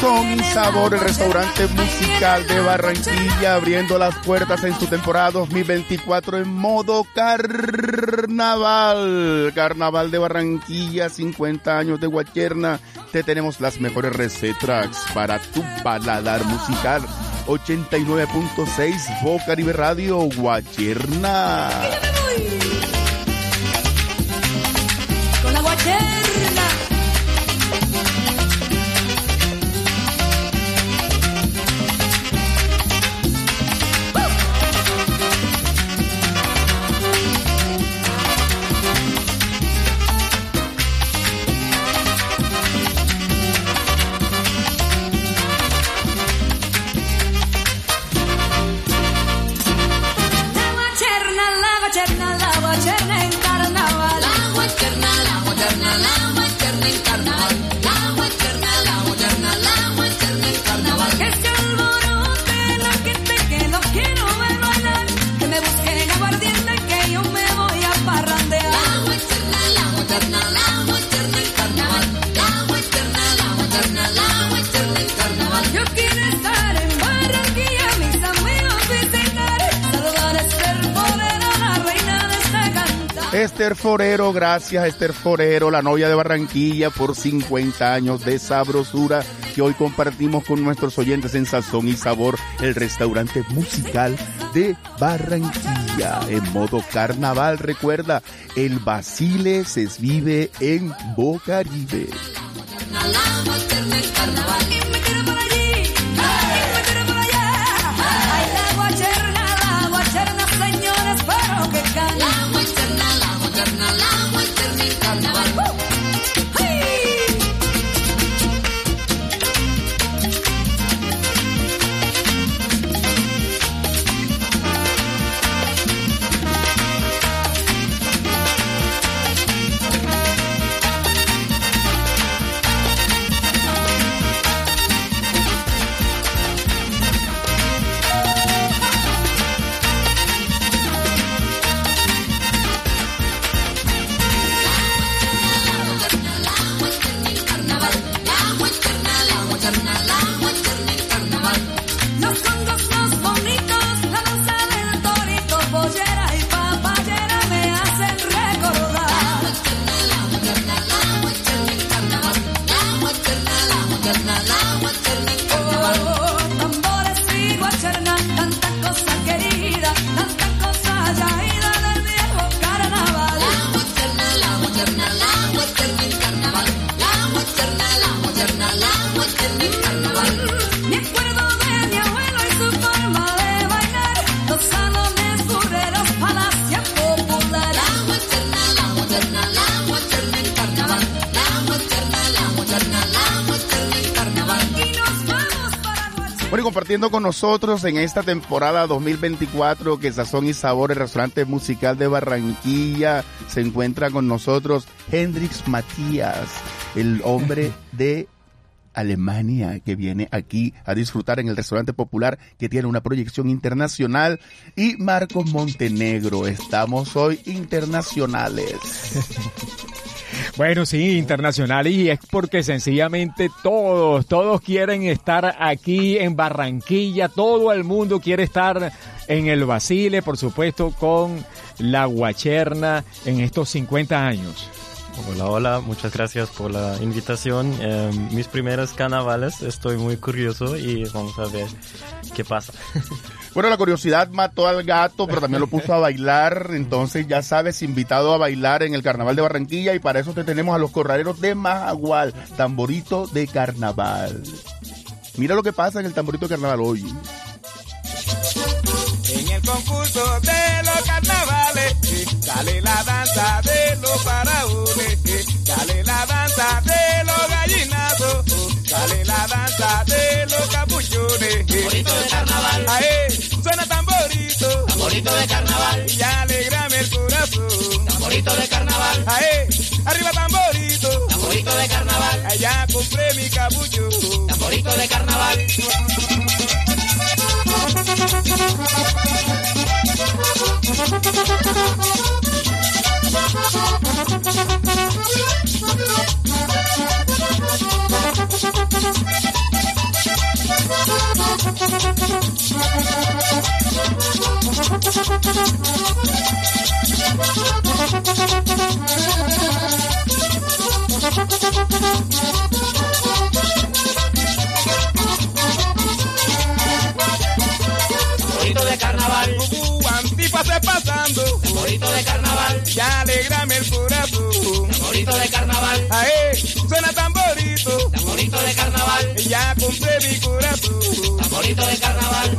Sabor, el restaurante musical de Barranquilla, abriendo las puertas en su temporada 2024 en modo carnaval. Carnaval de Barranquilla, 50 años de Guacherna. Te tenemos las mejores recetas para tu paladar musical. 89.6 Boca River Radio Guacherna. Esther Forero, gracias Esther Forero, la novia de Barranquilla, por 50 años de sabrosura que hoy compartimos con nuestros oyentes en Sazón y Sabor, el restaurante musical de Barranquilla. En modo carnaval, recuerda, el Basile se vive en Bocaribe. Compartiendo con nosotros en esta temporada 2024 que Sazón y Sabor, el restaurante musical de Barranquilla, se encuentra con nosotros Hendrix Matías, el hombre de Alemania que viene aquí a disfrutar en el restaurante popular que tiene una proyección internacional y Marcos Montenegro. Estamos hoy internacionales. Bueno, sí, internacional y es porque sencillamente todos, todos quieren estar aquí en Barranquilla, todo el mundo quiere estar en el Basile, por supuesto, con la Guacherna en estos 50 años. Hola, hola, muchas gracias por la invitación. Eh, mis primeros carnavales, estoy muy curioso y vamos a ver qué pasa. Bueno, la curiosidad mató al gato, pero también lo puso a bailar. Entonces, ya sabes, invitado a bailar en el Carnaval de Barranquilla. Y para eso te tenemos a los corraleros de Majagual, tamborito de carnaval. Mira lo que pasa en el tamborito de carnaval hoy. En el concurso de los carnavales, sale la danza de los faraones, eh, sale la danza de los gallinazos, sale la danza de los capuchones. Tamborito de carnaval. Ae, suena tamborito, Tamborito de carnaval, y alegrame el corazón. tamborito de carnaval, Ae, arriba tamborito, tamborito de carnaval, allá compré mi capucho. tamborito de carnaval. Morito de carnaval, se pasando, bonito de carnaval, ya alegrame el corazón, bonito de carnaval, ahí suena tan tamborito. Tamborito de carnaval. Ya compré mi corazón. Tamborito de carnaval.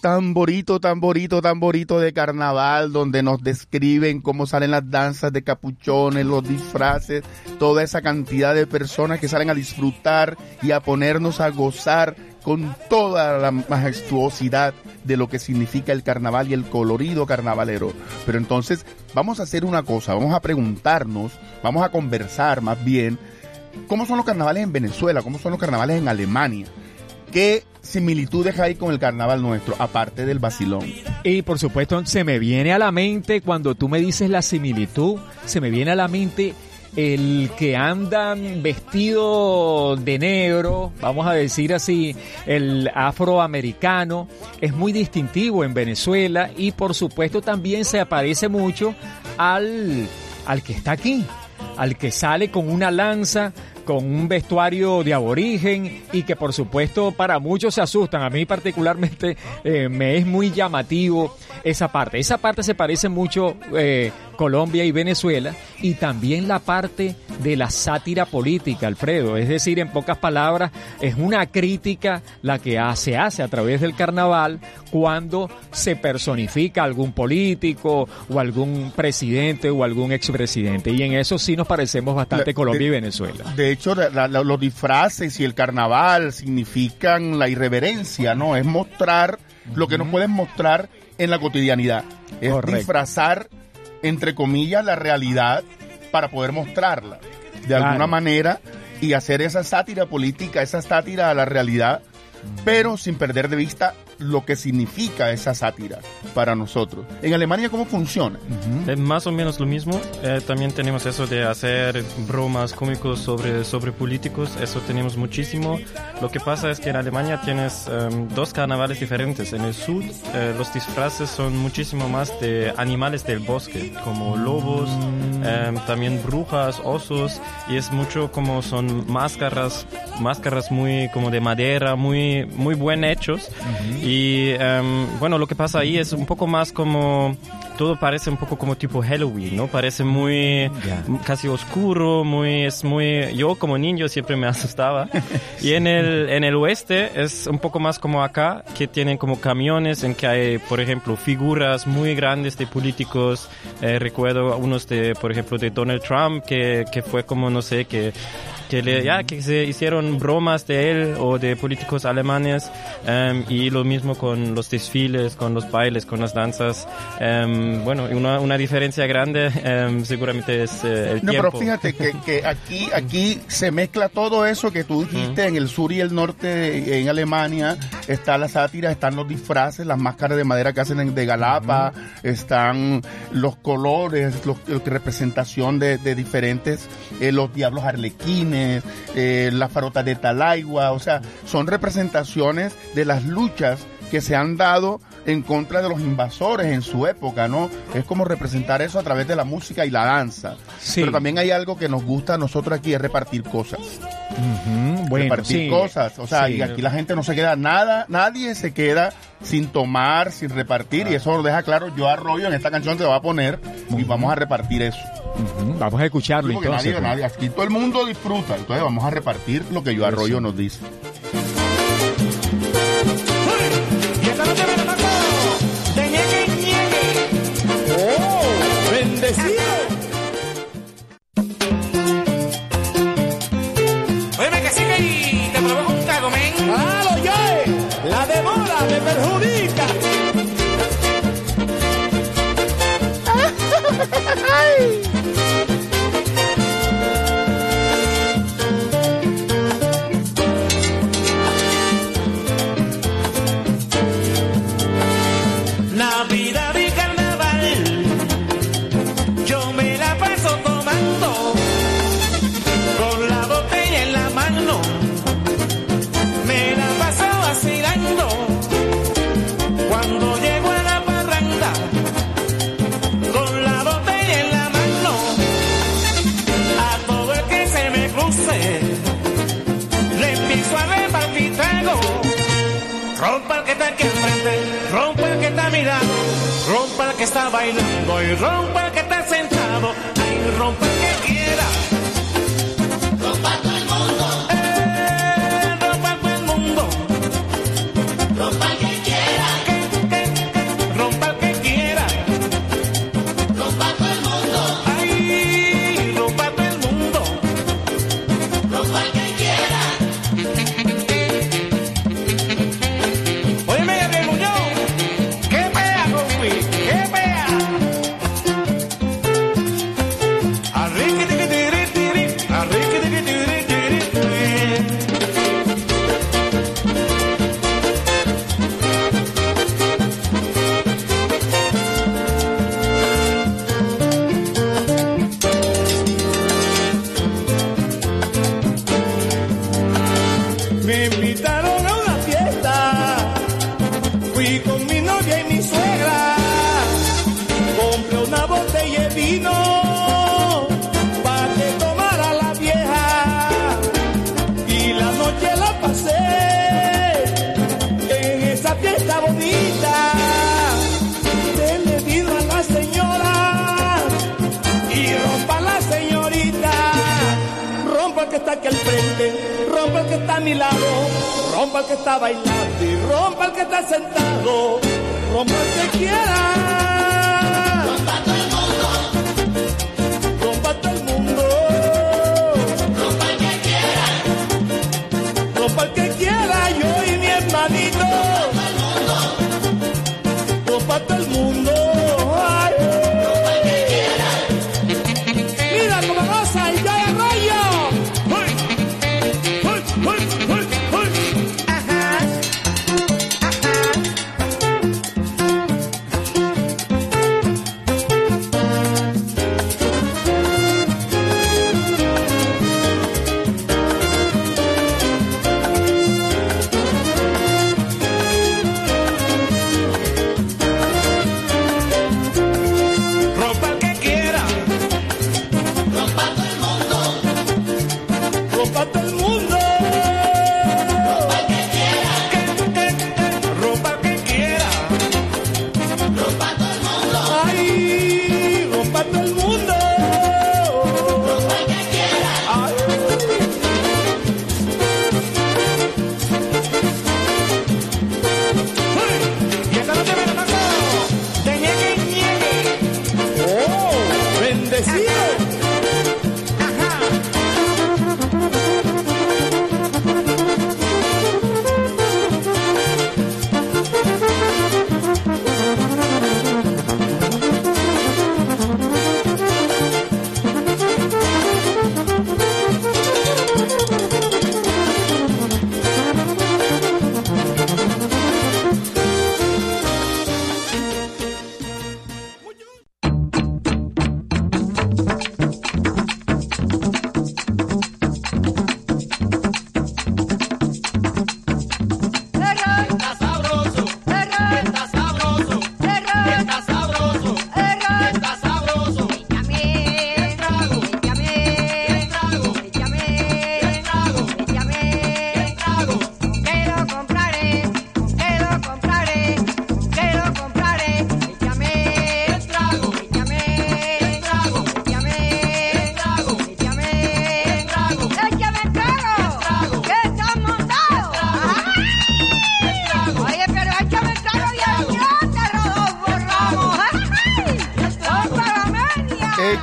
Tamborito, tamborito, tamborito de carnaval, donde nos describen cómo salen las danzas de capuchones, los disfraces, toda esa cantidad de personas que salen a disfrutar y a ponernos a gozar con toda la majestuosidad de lo que significa el carnaval y el colorido carnavalero. Pero entonces vamos a hacer una cosa, vamos a preguntarnos, vamos a conversar más bien, ¿cómo son los carnavales en Venezuela? ¿Cómo son los carnavales en Alemania? ¿Qué similitudes hay con el carnaval nuestro, aparte del vacilón? Y por supuesto, se me viene a la mente, cuando tú me dices la similitud, se me viene a la mente el que andan vestido de negro, vamos a decir así, el afroamericano, es muy distintivo en Venezuela y por supuesto también se aparece mucho al, al que está aquí, al que sale con una lanza, con un vestuario de aborigen y que por supuesto para muchos se asustan. A mí particularmente eh, me es muy llamativo esa parte. Esa parte se parece mucho eh, Colombia y Venezuela y también la parte de la sátira política, Alfredo. Es decir, en pocas palabras, es una crítica la que se hace a través del carnaval cuando se personifica algún político o algún presidente o algún expresidente. Y en eso sí nos parecemos bastante La- Colombia de- y Venezuela. De hecho, la- la- la- los disfraces y el carnaval significan la irreverencia, ¿no? Es mostrar lo que no pueden mostrar en la cotidianidad. Es Correcto. disfrazar, entre comillas, la realidad para poder mostrarla de Claro. alguna manera y hacer esa sátira política, esa sátira a la realidad, pero sin perder de vista lo que significa esa sátira para nosotros. En Alemania, ¿cómo funciona? Es más o menos lo mismo. Eh, también tenemos eso de hacer bromas cómicos sobre, sobre políticos. Eso tenemos muchísimo. Lo que pasa es que en Alemania tienes em, dos carnavales diferentes. En el sur eh, los disfraces son muchísimo más de animales del bosque, como lobos, em, también brujas, osos. Y es mucho como son máscaras, máscaras muy como de madera, muy, muy buen hechos. Y em, bueno, lo que pasa ahí es un poco más como todo parece un poco como tipo Halloween, ¿no? Parece muy casi oscuro, muy es muy yo como niño siempre me asustaba. y en el en el oeste es un poco más como acá, que tienen como camiones en que hay, por ejemplo, figuras muy grandes de políticos. Eh, recuerdo unos de, por ejemplo, de Donald Trump que que fue como no sé que que le, ya que se hicieron bromas de él o de políticos alemanes em, y lo mismo con los desfiles, con los bailes, con las danzas. Em, bueno, una, una diferencia grande em, seguramente es eh, el No, tiempo. pero fíjate que, que aquí, aquí se mezcla todo eso que tú dijiste en el sur y el norte, en Alemania, está la sátira, están los disfraces, las máscaras de madera que hacen en- de Galapa, están los colores, los, representación de, de diferentes, eh, los diablos arlequines, eh, las farotas de Talaigua, o sea, son representaciones de las luchas que se han dado en contra de los invasores en su época, ¿no? Es como representar eso a través de la música y la danza. Sí. Pero también hay algo que nos gusta a nosotros aquí, es repartir cosas. Bueno, repartir sí. cosas. O sea, Sí. y aquí la gente no se queda nada, nadie se queda sin tomar, sin repartir. Y eso lo deja claro yo Arroyo en esta canción te va a poner y vamos a repartir eso. Vamos a escucharlo Porque entonces. nadie, pues. nadie, aquí todo el mundo disfruta. Entonces vamos a repartir lo que yo Arroyo nos dice. está bailando y rompa que está sentado, ay rompa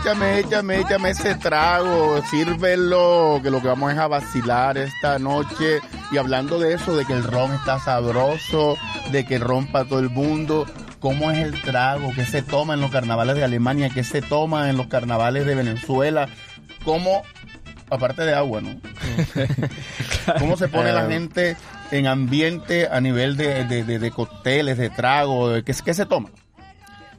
échame, échame, échame ese trago, sírvelo, que lo que vamos a vacilar esta noche. Y hablando de eso, de que el ron está sabroso, de que rompa todo el mundo, ¿cómo es el trago? ¿Qué se toma en los carnavales de Alemania? ¿Qué se toma en los carnavales de Venezuela? ¿Cómo, aparte de agua, ¿no? ¿Cómo se pone la eh, gente en ambiente a nivel de, de, de, cócteles, de trago? ¿Qué, ¿Qué se toma?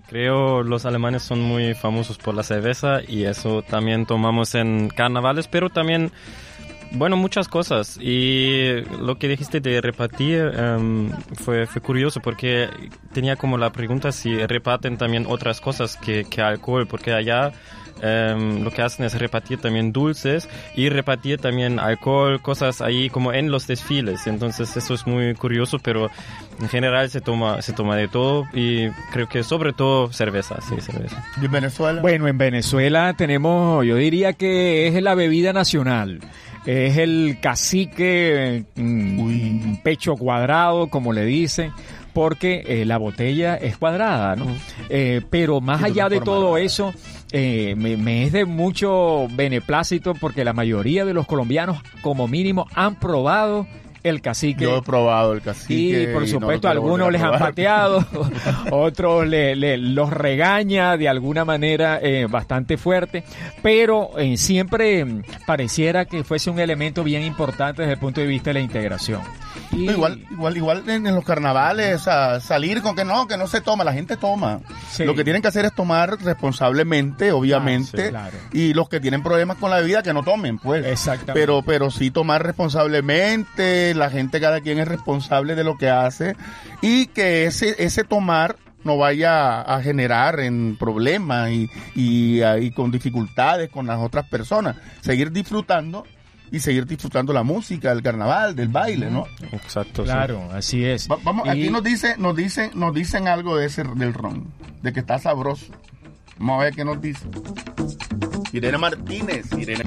Creo los alemanes son muy famosos por la cerveza y eso también tomamos en carnavales, pero también, bueno, muchas cosas. Y lo que dijiste de repartir um, fue, fue, curioso porque tenía como la pregunta si reparten también otras cosas que, que alcohol, porque allá em, lo que hacen es repartir también dulces y repartir también alcohol, cosas ahí como en los desfiles. Entonces eso es muy curioso, pero en general se toma, se toma de todo y creo que sobre todo cerveza, sí, cerveza. ¿Y en Venezuela? Bueno, en Venezuela tenemos, yo diría que es la bebida nacional. Es el cacique, mm, pecho cuadrado, como le dicen, porque eh, la botella es cuadrada, ¿no? Eh, pero más allá de todo eso, eh, me, me es de mucho beneplácito porque la mayoría de los colombianos, como mínimo, han probado el cacique. Yo he probado el cacique. Y por supuesto, algunos les han pateado, otros le, le- los regaña de alguna manera eh, bastante fuerte, pero eh, siempre mm, pareciera que fuese un elemento bien importante desde el punto de vista de la integración. Igual, igual, igual en, en los carnavales, a salir con que no, que no se toma, la gente toma. Sí. Lo que tienen que hacer es tomar responsablemente, obviamente, Ah, sí, claro. y los que tienen problemas con la bebida que no tomen, pues. Exactamente. Pero, pero sí tomar responsablemente, la gente cada quien es responsable de lo que hace y que ese, ese tomar no vaya a generar en problemas y, y, ah, y con dificultades con las otras personas. Seguir disfrutando y seguir disfrutando la música, el carnaval, del baile, ¿no? Exacto. sí. Claro, así es. Va- vamos, Y- aquí nos dice, nos dicen, nos dicen algo de ese del ron, de que está sabroso. Vamos a ver qué nos dice. Irene Martínez, Irene.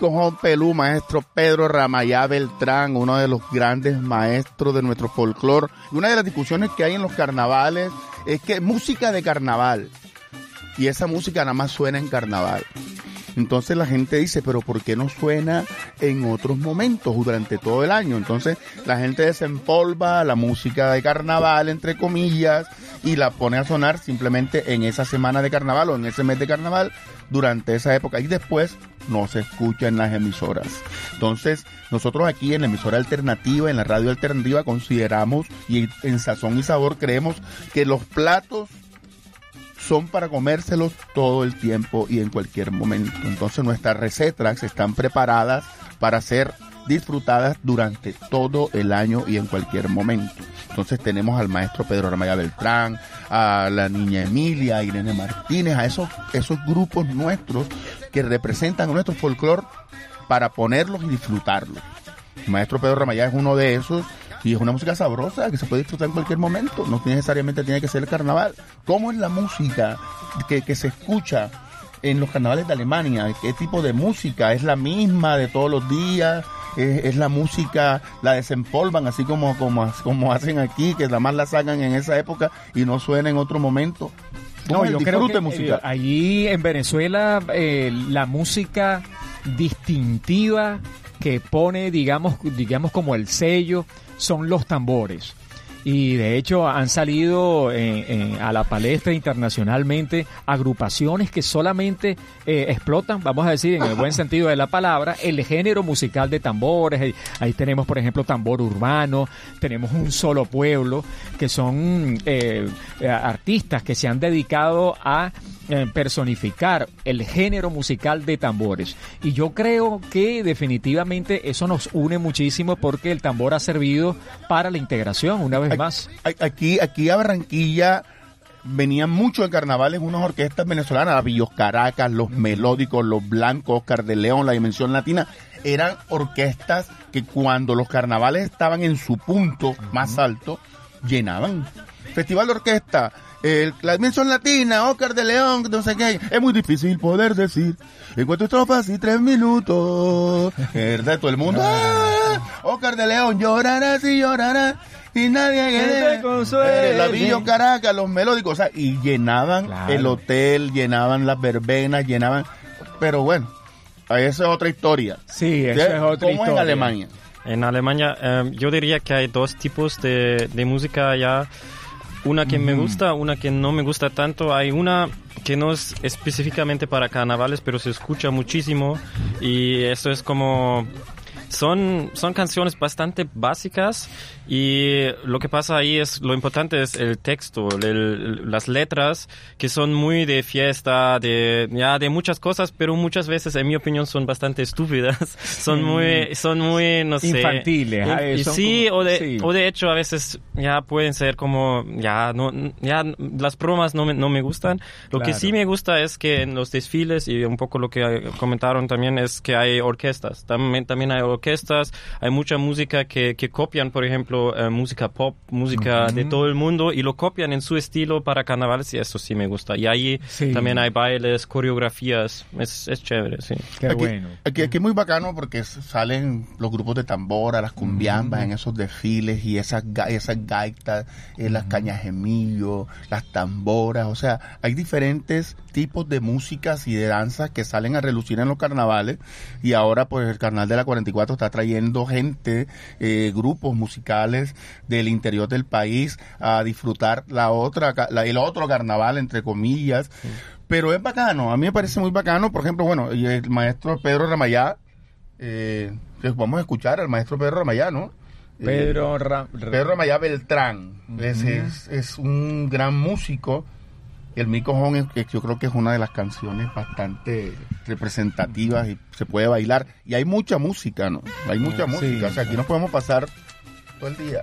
Mico Juan Pelú, maestro Pedro Ramayá Beltrán, uno de los grandes maestros de nuestro folclore. Y una de las discusiones que hay en los carnavales es que música de carnaval. Y esa música nada más suena en carnaval. Entonces la gente dice, pero ¿por qué no suena en otros momentos durante todo el año? Entonces la gente desempolva la música de carnaval, entre comillas, y la pone a sonar simplemente en esa semana de carnaval o en ese mes de carnaval durante esa época. Y después no se escucha en las emisoras. Entonces nosotros aquí en la emisora alternativa, en la radio alternativa, consideramos y en Sazón y Sabor creemos que los platos son para comérselos todo el tiempo y en cualquier momento. Entonces nuestras recetas están preparadas para ser disfrutadas durante todo el año y en cualquier momento. Entonces tenemos al maestro Pedro Ramaya Beltrán, a la niña Emilia, a Irene Martínez, a esos, esos grupos nuestros que representan nuestro folclore para ponerlos y disfrutarlos. Maestro Pedro Ramayá es uno de esos y es una música sabrosa que se puede disfrutar en cualquier momento, no necesariamente tiene que ser el carnaval. ¿Cómo es la música que, que se escucha en los carnavales de Alemania? ¿Qué tipo de música? ¿Es la misma de todos los días? ¿Es, es la música, la desempolvan así como, como, como hacen aquí, que nada más la sacan en esa época y no suena en otro momento? ¿Cómo No, yo creo disfrute que musical? eh, allí en Venezuela eh, la música distintiva que pone, digamos, digamos como el sello, son los tambores. Y de hecho han salido eh, eh, a la palestra internacionalmente agrupaciones que solamente eh, explotan, vamos a decir en el buen sentido de la palabra, el género musical de tambores. Ahí, ahí tenemos, por ejemplo, tambor urbano, tenemos un solo pueblo, que son artistas que se han dedicado a personificar el género musical de tambores. Y yo creo que definitivamente eso nos une muchísimo porque el tambor ha servido para la integración, una vez más. Aquí, aquí a Barranquilla venían mucho de carnavales unas orquestas venezolanas, la Villos Caracas, los Melódicos, los Blancos, Oscar de León, la Dimensión Latina. Eran orquestas que cuando los carnavales estaban en su punto más alto, llenaban. Festival de orquesta, el- la Dimensión Latina, Oscar de León, no sé qué. Es muy difícil poder decir en cuatro estrofas y tres minutos. ¿Verdad? Todo el mundo. ¡ah! Oscar de León llorarás y llorarás. Y nadie Que consuele. la Villo Caracas, los melódicos, o sea, y llenaban Claro. el hotel, llenaban las verbenas, llenaban, pero bueno, esa es otra historia. Sí, ¿De- es otra ¿Cómo historia. en Alemania? En Alemania, eh, yo diría que hay dos tipos de, de música ya. Una que me gusta, una que no me gusta tanto. Hay una que no es específicamente para carnavales, pero se escucha muchísimo. Y eso es como... Son, son canciones bastante básicas y lo que pasa ahí es, lo importante es el texto, el- las letras que son muy de fiesta, de, ya, de muchas cosas, pero muchas veces, en mi opinión, son bastante estúpidas. Son muy, son muy, no sé. Infantiles, in- ah, son sí, como- o de, sí. o de hecho a veces ya pueden ser como, ya, no, ya las bromas no me, no me gustan. Lo que Claro. sí me gusta es que en los desfiles y un poco lo que comentaron también es que hay orquestas. También, también hay orquestas, hay mucha música que, que copian, por ejemplo, eh, música pop, música de todo el mundo y lo copian en su estilo para carnavales y eso sí me gusta. Y ahí Sí. también hay bailes, coreografías, es, es chévere, sí. Qué aquí, bueno. Aquí, aquí es muy bacano porque salen los grupos de tambora, las cumbiambas en esos desfiles y esas, ga- esas gaitas, eh, las cañajemillos, las tamboras, o sea, hay diferentes tipos de músicas y de danzas que salen a relucir en los carnavales y ahora pues el carnaval de la 44 está trayendo gente, eh, grupos musicales del interior del país a disfrutar la otra, la- el otro carnaval entre comillas. Pero es bacano, a mí me parece muy bacano, por ejemplo, bueno, el maestro Pedro Ramayá, eh, vamos a escuchar al maestro Pedro Ramayá, ¿no? Eh, Pedro, Ra- Pedro Ramayá Beltrán, es, es, es un gran músico. El Mico Hon es- que yo creo que es una de las canciones bastante representativas y se puede bailar. Y hay mucha música, ¿no? Hay mucha Sí. música, o sea, aquí nos podemos pasar todo el día.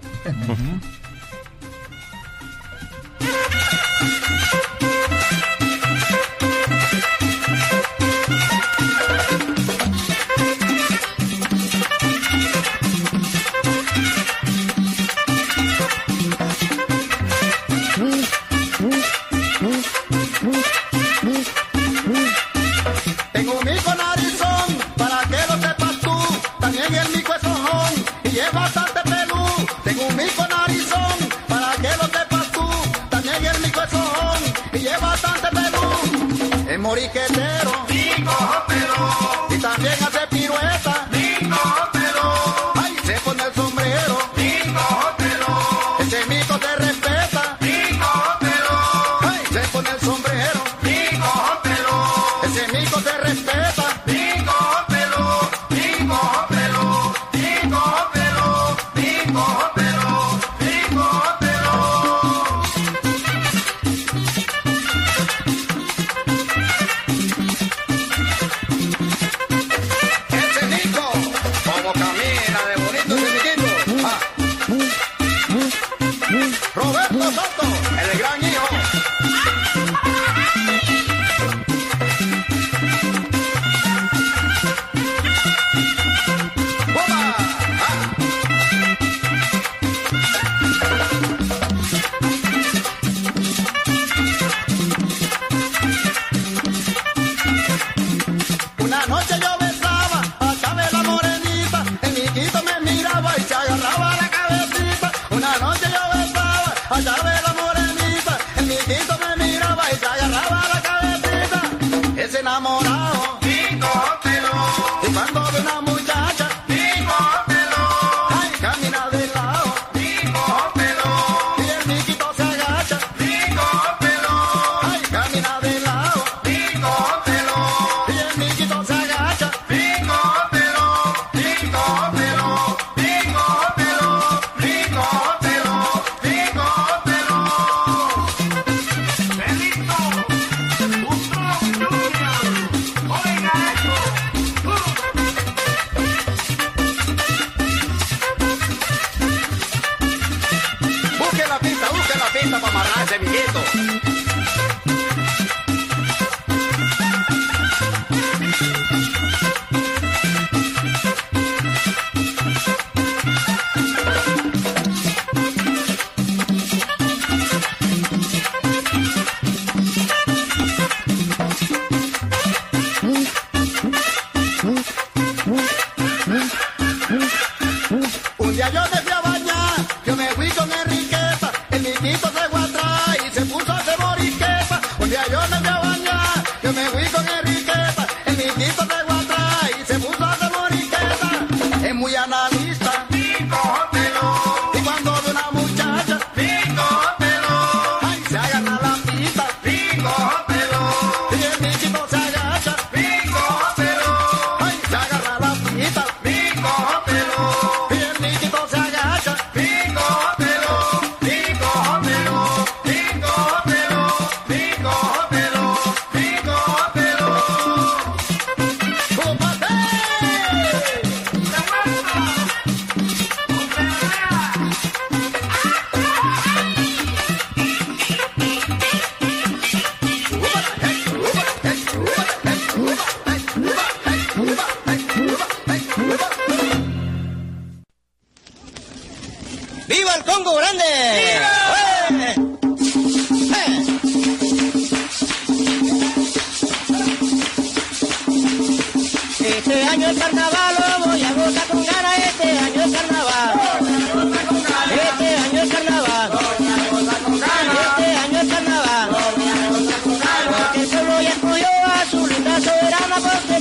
origen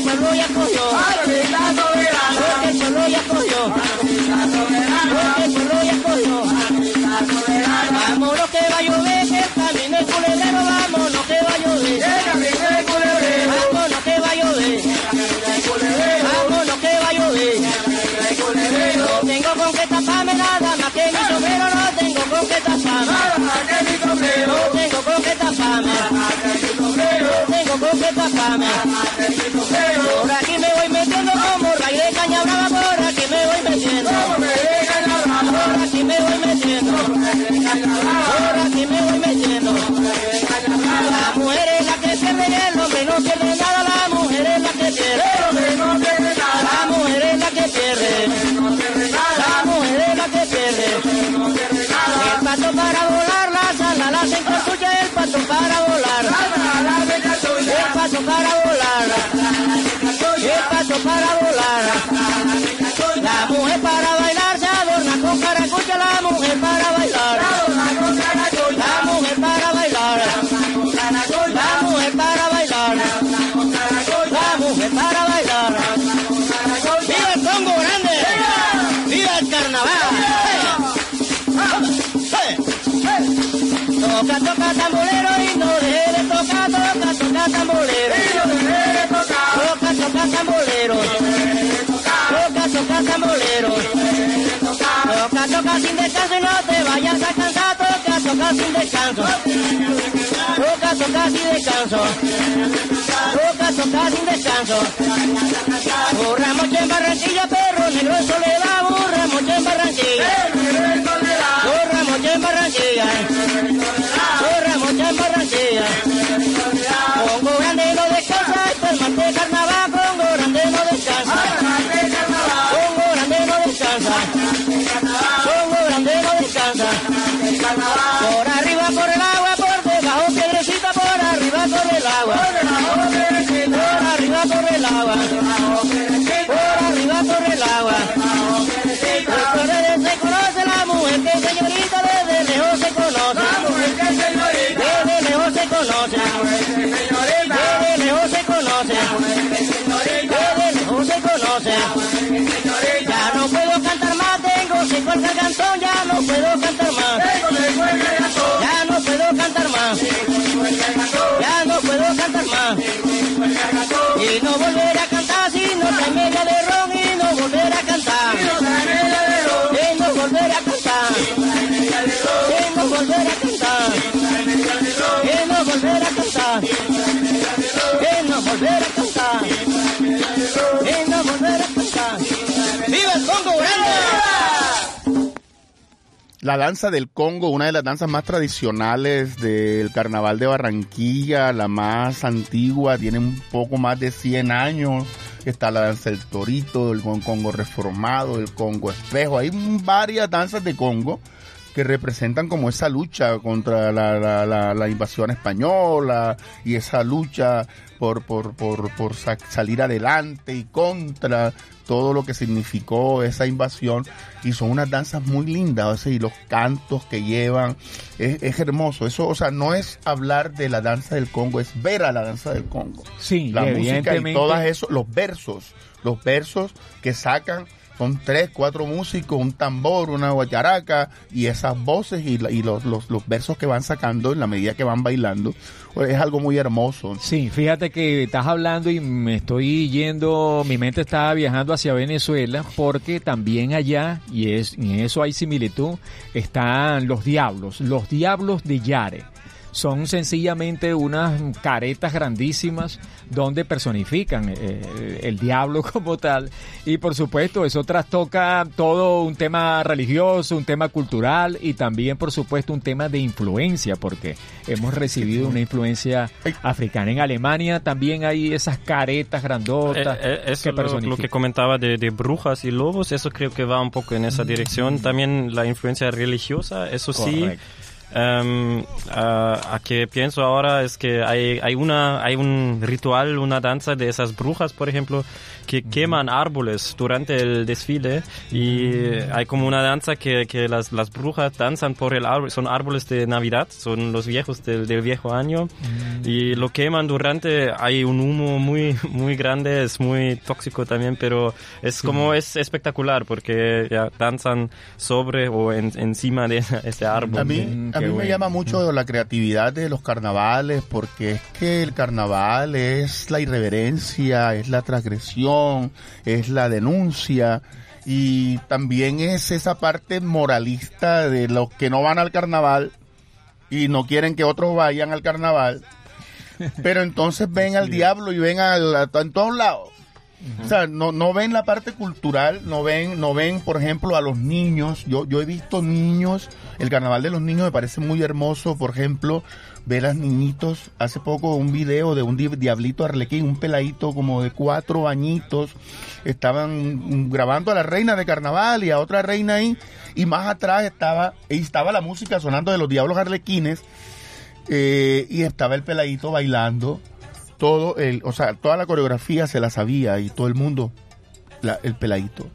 se voy a. se. Por aquí me voy metiendo como raíz de caña brava, por aquí me voy metiendo. Por aquí me voy metiendo. Por aquí me voy metiendo. Toca, toca sin descanso y no te vayas a cansar, toca, toca sin descanso. Toca, toca sin descanso. Toca, toca sin descanso. Burra mocha en Barranquilla, perro negro en soledad, burra mocha en Barranquilla. Burra mocha en Barranquilla. Burra mocha en Barranquilla. Congo grande no descansa, esto es más de carnaval, Congo grande no descansa. Por ya no puedo cantar más. Ya no puedo cantar más. Ya no puedo cantar más. Y no volver a cantar si no trae media de ron y no volver a cantar. Y no volver a cantar. Y no volver a cantar. Y no volver a cantar. Y no volver a cantar. La danza del Congo, una de las danzas más tradicionales del carnaval de Barranquilla, la más antigua, tiene un poco más de 100 años. Está la danza del torito, el con- Congo reformado, el Congo espejo. Hay varias danzas de Congo que representan como esa lucha contra la, la- la- la invasión española y esa lucha por, por, por, por sa- salir adelante y contra todo lo que significó esa invasión. Y son unas danzas muy lindas o sea, y los cantos que llevan es, es hermoso. Eso o sea no es hablar de la danza del Congo es ver a la danza del Congo. Sí, la música y todas eso los versos los versos que sacan son tres, cuatro músicos, un tambor, una guacharaca y esas voces y, y los, los, los versos que van sacando en la medida que van bailando. Pues es algo muy hermoso. Sí, fíjate que estás hablando y me estoy yendo, mi mente está viajando hacia Venezuela porque también allá, y, es, y en eso hay similitud, están los diablos, los diablos de Yare. Son sencillamente unas caretas grandísimas donde personifican eh, el diablo como tal. Y por supuesto, eso trastoca todo un tema religioso, un tema cultural y también, por supuesto, un tema de influencia, porque hemos recibido una influencia africana. En Alemania también hay esas caretas grandotas Eh, eh, eso que lo, lo que comentaba de, de brujas y lobos, eso creo que va un poco en esa dirección. También la influencia religiosa, eso sí. Correcto. Em, a, que pienso ahora es que hay, hay una hay un ritual, una danza de esas brujas, por ejemplo, que queman árboles durante el desfile y hay como una danza que, que las, las brujas danzan por el árbol, son árboles de Navidad, son los viejos del, del viejo año y lo queman durante, hay un humo muy muy grande, es muy tóxico también, pero es como es espectacular porque ya danzan sobre o en- encima de ese árbol. A mí, Mm, a qué mí me llama mucho la creatividad de los carnavales porque es que el carnaval es la irreverencia, es la transgresión, es la denuncia y también es esa parte moralista de los que no van al carnaval y no quieren que otros vayan al carnaval. Pero entonces ven al diablo y ven al, a, en todos lados. O sea, no, no ven la parte cultural, no ven, no ven, por ejemplo, a los niños. Yo, yo he visto niños, el carnaval de los niños me parece muy hermoso, por ejemplo, ver a niñitos. Hace poco un video de un di- diablito arlequín, un peladito como de cuatro añitos, estaban grabando a la reina de carnaval y a otra reina ahí, y más atrás estaba, estaba la música sonando de los diablos arlequines, eh, y estaba el peladito bailando todo el, o sea, toda la coreografía se la sabía y todo el mundo, la- el peladito.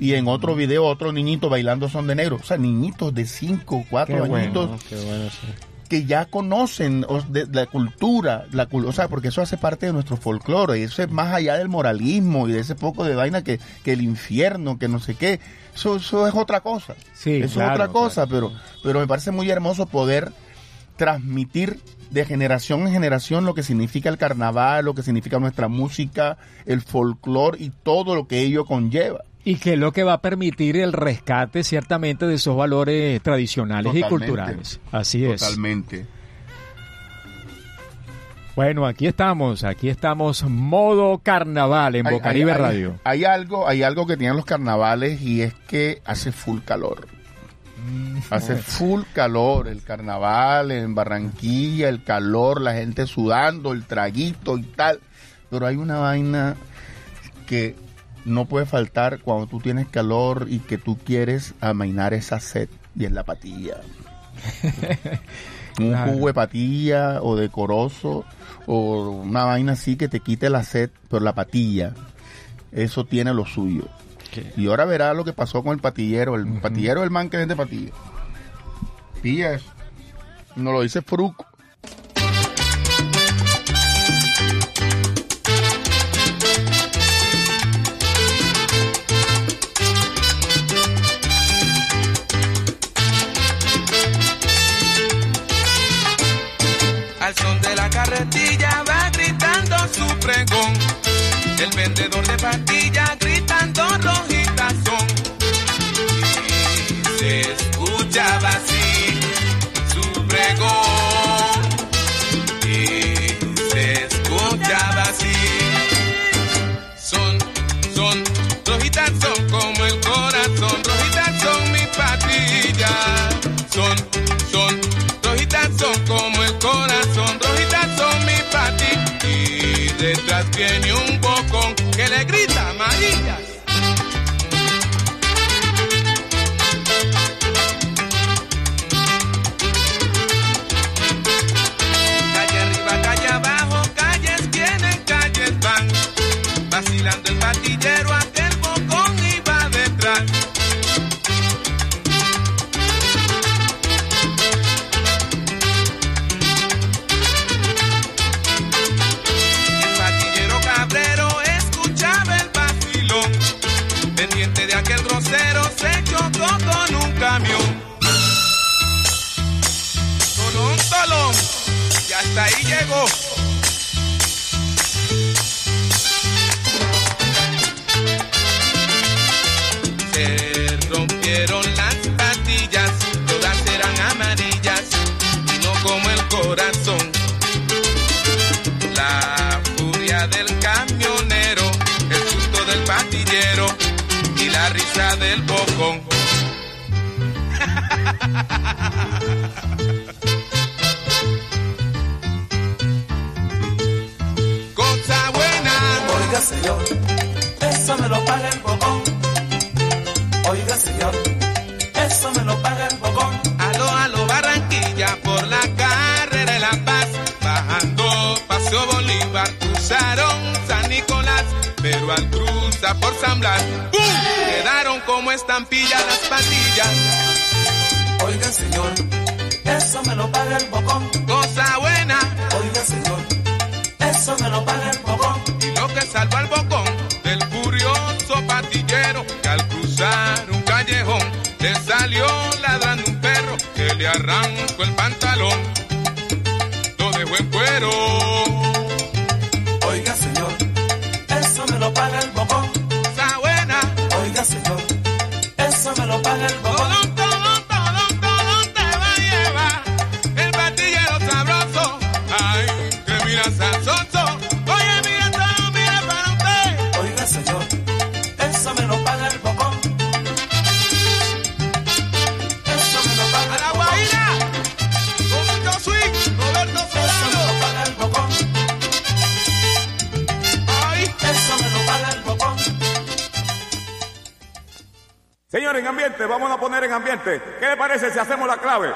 Y en otro video, otro niñito bailando son de negro. O sea, niñitos de 5, 4 Qué bueno, añitos Qué bueno, sí. que ya conocen de, la cultura, la, cul- o sea, porque eso hace parte de nuestro folclore. Y eso es más allá del moralismo y de ese poco de vaina que, que el infierno, que no sé qué. Eso, eso es otra cosa. Sí, eso claro, es otra cosa, claro. pero, pero me parece muy hermoso poder transmitir de generación en generación lo que significa el carnaval, lo que significa nuestra música, el folclore y todo lo que ello conlleva. Y que es lo que va a permitir el rescate ciertamente de esos valores tradicionales y culturales. Así es. Totalmente. Bueno, aquí estamos, aquí estamos modo carnaval en Bocaribe hay- hay- Radio. Hay algo, hay algo que tienen los carnavales y es que hace full calor. Hace full calor el carnaval en Barranquilla, el calor, la gente sudando, el traguito y tal. Pero hay una vaina que no puede faltar cuando tú tienes calor y que tú quieres amainar esa sed y es la patilla. Un Claro. jugo de patilla o de corozo o una vaina así que te quite la sed, pero la patilla, eso tiene lo suyo. Y ahora verá lo que pasó con el patillero. El patillero es el man que vende patilla. Pilla eso. Nos lo dice Fruco. Señor, eso me lo paga el bocón. Oiga, señor, eso me lo paga el bocón. Aló, aló, Barranquilla, por la carrera de La Paz, bajando Paseo Bolívar, cruzaron San Nicolás, pero al cruzar por San Blas, ¡pum! quedaron como estampillas las patillas. Oiga, señor, eso me lo paga el bocón. Cosa buena, Oiga, señor, eso me lo paga el bocón. Salvó al bocón del furioso patillero, que al cruzar un callejón, le salió ladrando un perro que le arrancó el pantalón, ¿Qué le parece si hacemos la clave?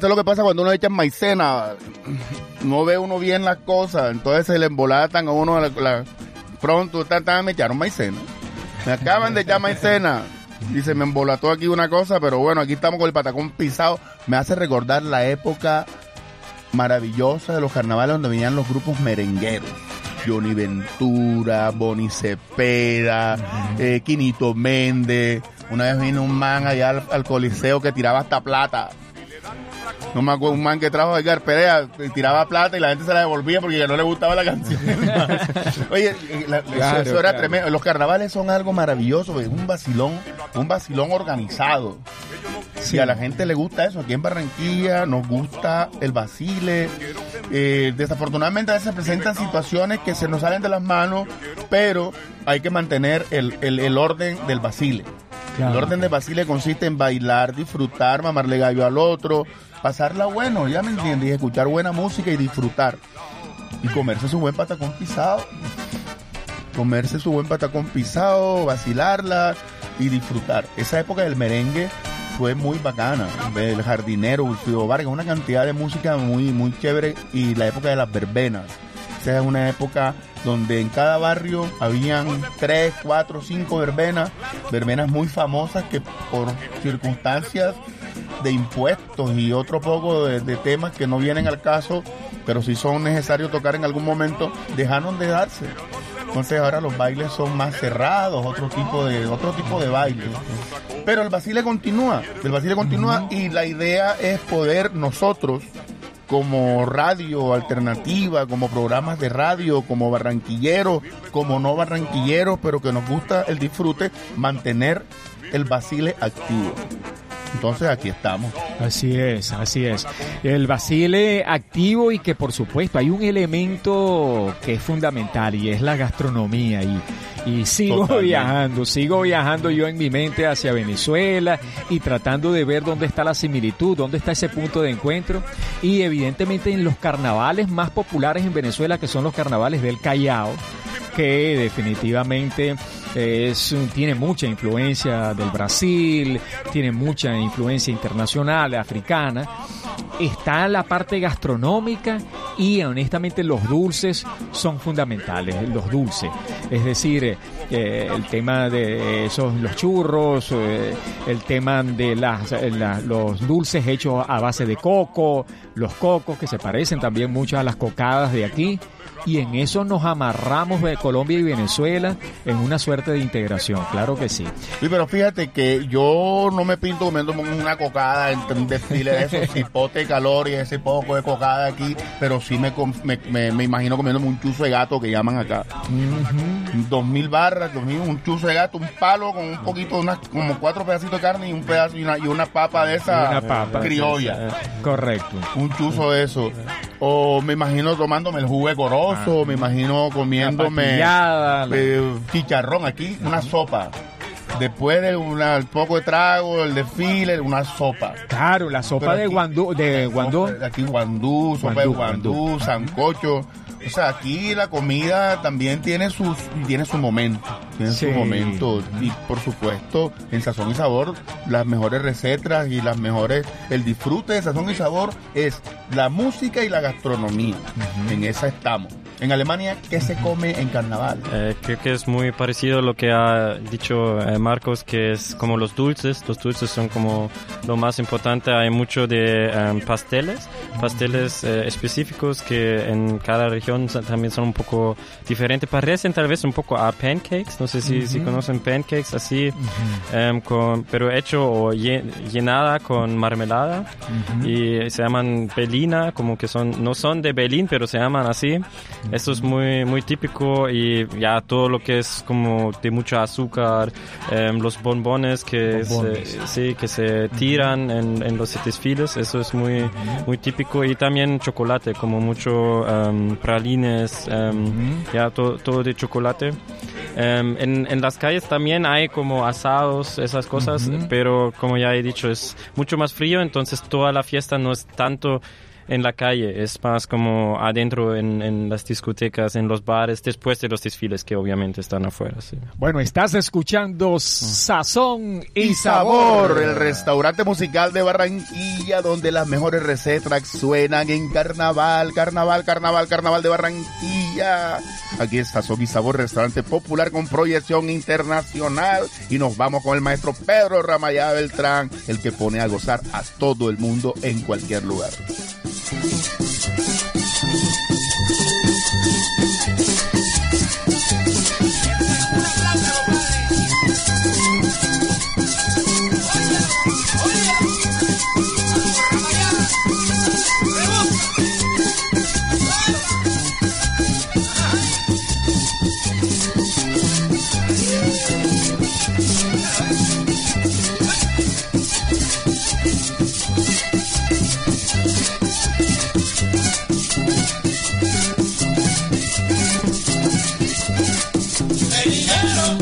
Esto es lo que pasa cuando uno echa maicena. No ve uno bien las cosas, entonces se le embolatan a uno la, la- pronto, ta, ta, me echaron maicena. Me acaban de echar maicena. Y se me embolató aquí una cosa, pero bueno, aquí estamos con el patacón pisado. Me hace recordar la época maravillosa de los carnavales donde venían los grupos merengueros. Johnny Ventura, Bonnie Cepeda, eh, Quinito Méndez. Una vez vino un man allá al, al coliseo que tiraba hasta plata. No me acuerdo, un man que trajo Edgar Perea, tiraba plata y la gente se la devolvía porque ya no le gustaba la canción. Oye, eh, la- eso- Claro, eso era claro. tremendo. Los carnavales son algo maravilloso, es un vacilón, un vacilón organizado. Si a la gente le gusta eso, aquí en Barranquilla nos gusta el vacile. Eh, desafortunadamente a veces se presentan situaciones que se nos salen de las manos, pero hay que mantener el, el- el orden del vacile. El orden del vacile consiste en bailar, disfrutar, mamarle gallo al otro, pasarla bueno, ya me entiendes, y escuchar buena música y disfrutar. Y comerse su buen patacón pisado. Comerse su buen patacón pisado, vacilarla y disfrutar. Esa época del merengue fue muy bacana. El jardinero, Wilfrido Vargas, una cantidad de música muy, muy chévere. Y la época de las verbenas. Esa es una época donde en cada barrio habían tres, cuatro, cinco verbenas, verbenas muy famosas que por circunstancias de impuestos y otro poco de, de temas que no vienen al caso, pero sí son necesarios tocar en algún momento, dejaron de darse. Entonces ahora los bailes son más cerrados, otro tipo de otro tipo de baile. Pero el vacile continúa, el vacile continúa y la idea es poder nosotros como radio alternativa, como programas de radio, como barranquilleros, como no barranquilleros, pero que nos gusta el disfrute, mantener el vacile activo. Entonces aquí estamos. Así es, así es. El Basile activo y que por supuesto hay un elemento que es fundamental y es la gastronomía y, y sigo Totalmente. viajando, sigo viajando yo en mi mente hacia Venezuela y tratando de ver dónde está la similitud, dónde está ese punto de encuentro y evidentemente en los carnavales más populares en Venezuela que son los carnavales del Callao que definitivamente es, tiene mucha influencia del Brasil, tiene mucha influencia internacional, africana. Está la parte gastronómica y honestamente los dulces son fundamentales, los dulces. Es decir, eh, el tema de esos, los churros, eh, el tema de las, eh, los dulces hechos a base de coco, los cocos que se parecen también mucho a las cocadas de aquí y en eso nos amarramos de Colombia y Venezuela en una suerte de integración, claro que sí. Sí, pero fíjate que yo no me pinto comiendo una cocada entre un desfile de esos cipote de calor y ese poco de cocada aquí, pero sí me, me, me- me imagino comiéndome un chuzo de gato que llaman acá. Dos mil barras, dos mil, un chuzo de gato, un palo con un poquito, unas, como cuatro pedacitos de carne y un pedazo y una, y una papa de esa Una papa. criolla. Correcto. Un chuzo de eso. O me imagino tomándome el jugo de me imagino comiéndome la- eh, chicharrón aquí, una sopa. Después de una, un poco de trago, el desfile, una sopa. Claro, la sopa Pero de aquí- guandú, de guandú. Sopa- Aquí guandú, sopa de Guandú, guandú, sancocho. O sea, aquí la comida también tiene sus tiene su momento, tiene Sí. su momento y por supuesto en sazón y sabor las mejores recetas y las mejores el disfrute de sazón y sabor es la música y la gastronomía. En esa estamos. En Alemania, ¿qué se come en carnaval? Eh, creo que es muy parecido a lo que ha dicho eh, Marcos, que es como los dulces. Los dulces son como lo más importante. Hay mucho de em, pasteles, pasteles eh, específicos que en cada región también son un poco diferentes. Parecen tal vez un poco a pancakes. No sé si, si Ujú. conocen pancakes así, em, con, pero hecho o lle- llenada con marmelada. Y se llaman Belina, como que son, no son de Berlín, pero se llaman así. Esto es muy, muy típico y ya todo lo que es como de mucho azúcar, em, los bombones que, Bombones. Se, sí, que se tiran en, en los desfiles, eso es muy, muy típico. Y también chocolate, como mucho em, pralines, em, ya todo, todo de chocolate. En, en las calles también hay como asados, esas cosas, pero como ya he dicho, es mucho más frío, entonces toda la fiesta no es tanto en la calle, es más como adentro en, en las discotecas, en los bares, después de los desfiles que obviamente están afuera. Sí. Bueno, estás escuchando Sazón y, y sabor. Sabor, el restaurante musical de Barranquilla, donde las mejores recetas suenan en carnaval, carnaval, carnaval, carnaval de Barranquilla. Aquí es Sazón y Sabor, restaurante popular con proyección internacional. Y nos vamos con el maestro Pedro Ramayá Beltrán, el que pone a gozar a todo el mundo en cualquier lugar. Thank you. quiero.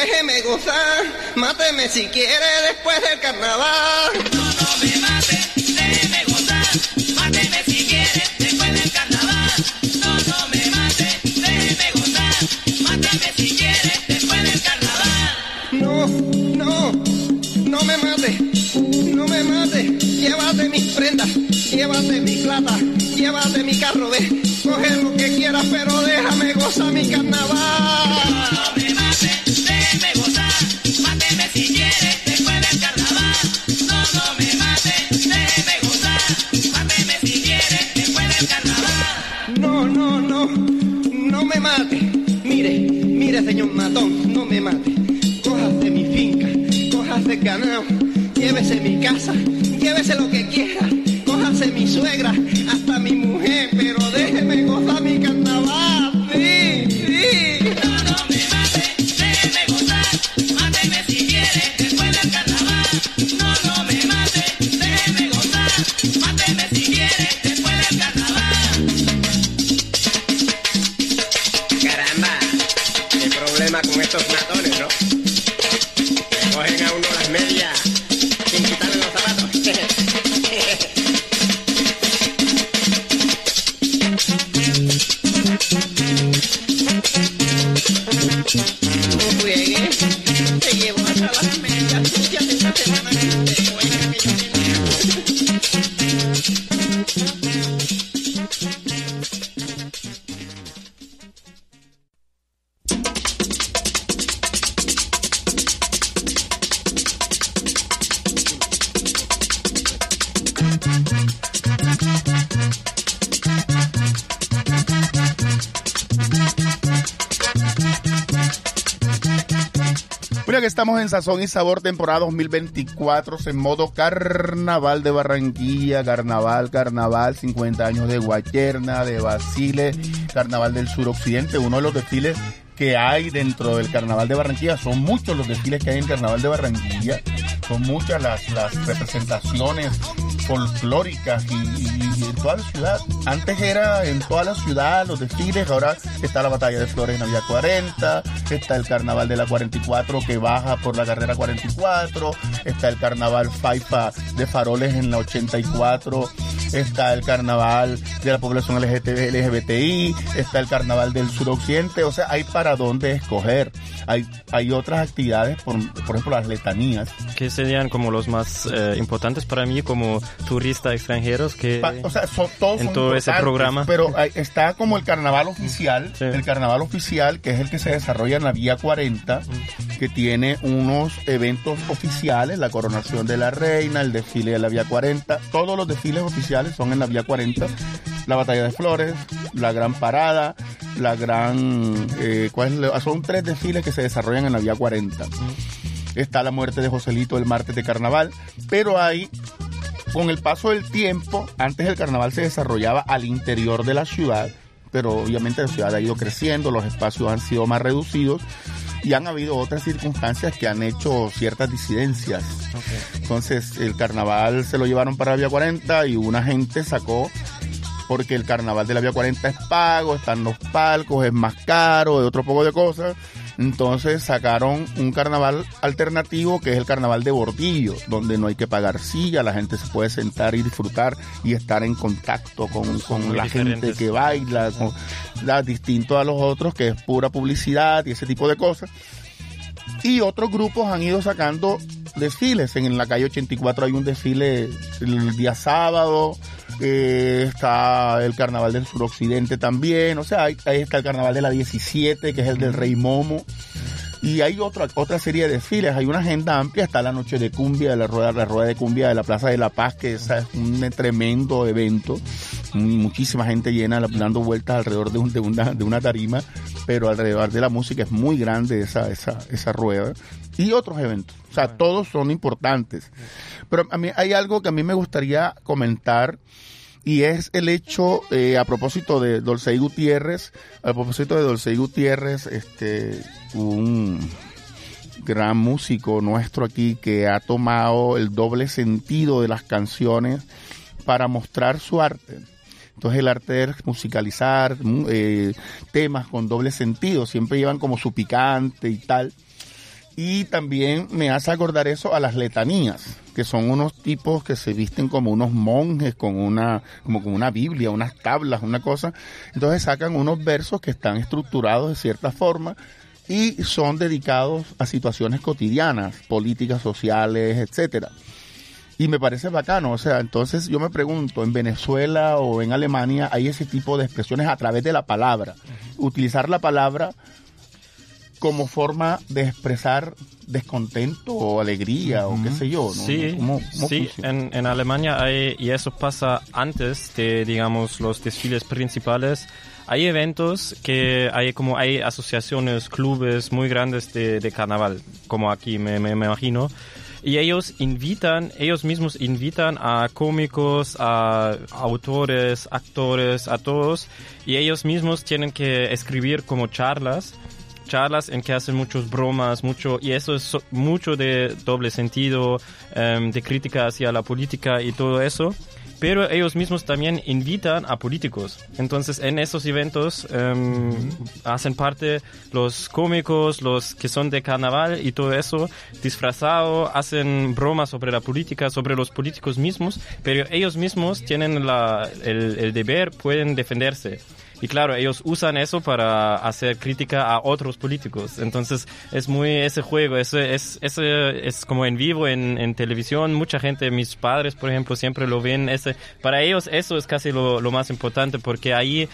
déjeme gozar, máteme si quiere después del carnaval. casa, llévese lo que quiera. Sazón y Sabor temporada 2024 en modo carnaval de Barranquilla, carnaval, carnaval, 50 años de Guacherna, de Basile, carnaval del suroccidente, uno de los desfiles que hay dentro del carnaval de Barranquilla, son muchos los desfiles que hay en carnaval de Barranquilla, son muchas las, las representaciones folclóricas y, y- y en toda la ciudad. Antes era en toda la ciudad los desfiles, ahora está la batalla de flores en vía 40, está el carnaval de la 44 que baja por la carrera 44, está el carnaval Faifa de faroles en la 84, está el carnaval de la población LGBTI, está el carnaval del suroccidente, o sea, hay para dónde escoger. Hay, hay otras actividades, por, por ejemplo, las letanías, Que serían como los más eh, importantes para mí como turista extranjeros que Pa- o sea, son, todos en son todo ese programa. Pero hay- está como el carnaval oficial, el carnaval oficial, que es el que se desarrolla en la Vía 40, que tiene unos eventos oficiales, la coronación de la reina, el desfile de la Vía 40, todos los desfiles oficiales son en la Vía 40, la batalla de flores, la gran parada, la gran... eh, ¿cuál es la- son tres desfiles que se desarrollan en la Vía 40. Está la muerte de Joselito el martes de carnaval, pero hay con el paso del tiempo, antes el carnaval se desarrollaba al interior de la ciudad, pero obviamente la ciudad ha ido creciendo, los espacios han sido más reducidos y han habido otras circunstancias que han hecho ciertas disidencias. Entonces el carnaval se lo llevaron para la Vía 40 y una gente sacó porque el carnaval de la Vía 40 es pago, están los palcos, es más caro, de otro poco de cosas. Entonces sacaron un carnaval alternativo que es el carnaval de Bordillo, donde no hay que pagar silla, la gente se puede sentar y disfrutar y estar en contacto con, con la gente que baila, con, la, distinto a los otros que es pura publicidad y ese tipo de cosas. Y otros grupos han ido sacando desfiles. En la calle 84 hay un desfile el día sábado. Eh, está el carnaval del suroccidente también. O sea, ahí está el carnaval de la 17, que es el del Rey Momo. Y hay otra, otra serie de desfiles. Hay una agenda amplia. Está la noche de cumbia, la rueda, la rueda de cumbia de la Plaza de la Paz, que esa es un tremendo evento. Muchísima gente llena dando vueltas alrededor de, un- de una, de una tarima, pero alrededor de la música es muy grande esa, esa, esa rueda. Y otros eventos. O sea, todos son importantes. Pero a mí hay algo que a mí me gustaría comentar y es el hecho, eh, a propósito de Dolce Gutiérrez, a propósito de Dolce Gutiérrez, este, un gran músico nuestro aquí que ha tomado el doble sentido de las canciones para mostrar su arte. Entonces el arte es musicalizar mu- eh, temas con doble sentido, siempre llevan como su picante y tal. Y también me hace acordar eso a las letanías, que son unos tipos que se visten como unos monjes con una, como con una Biblia, unas tablas, una cosa. Entonces sacan unos versos que están estructurados de cierta forma y son dedicados a situaciones cotidianas, políticas, sociales, etcétera. Y me parece bacano, o sea, entonces yo me pregunto, en Venezuela o en Alemania hay ese tipo de expresiones a través de la palabra. Utilizar la palabra como forma de expresar descontento o alegría o qué sé yo, ¿no? Sí, ¿Cómo- cómo sí en, en Alemania hay, y eso pasa antes de, digamos, los desfiles principales. Hay eventos que hay como hay asociaciones, clubes muy grandes de, de carnaval, como aquí me, me, me imagino. Y ellos invitan, ellos mismos invitan a cómicos, a autores, actores, a todos. Y ellos mismos tienen que escribir como charlas charlas en que hacen muchas bromas, mucho, y eso es so- mucho de doble sentido, em, de crítica hacia la política y todo eso. Pero ellos mismos también invitan a políticos. Entonces, en esos eventos em, hacen parte los cómicos, los que son de carnaval y todo eso, disfrazado, hacen bromas sobre la política, sobre los políticos mismos, pero ellos mismos tienen la, el, el deber, pueden defenderse. Y claro, ellos usan eso para hacer crítica a otros políticos. Entonces es muy ese juego, ese, es, ese es como en vivo, en, en televisión. Mucha gente, mis padres, por ejemplo, siempre lo ven. Ese, para ellos eso es casi lo, lo más importante porque ahí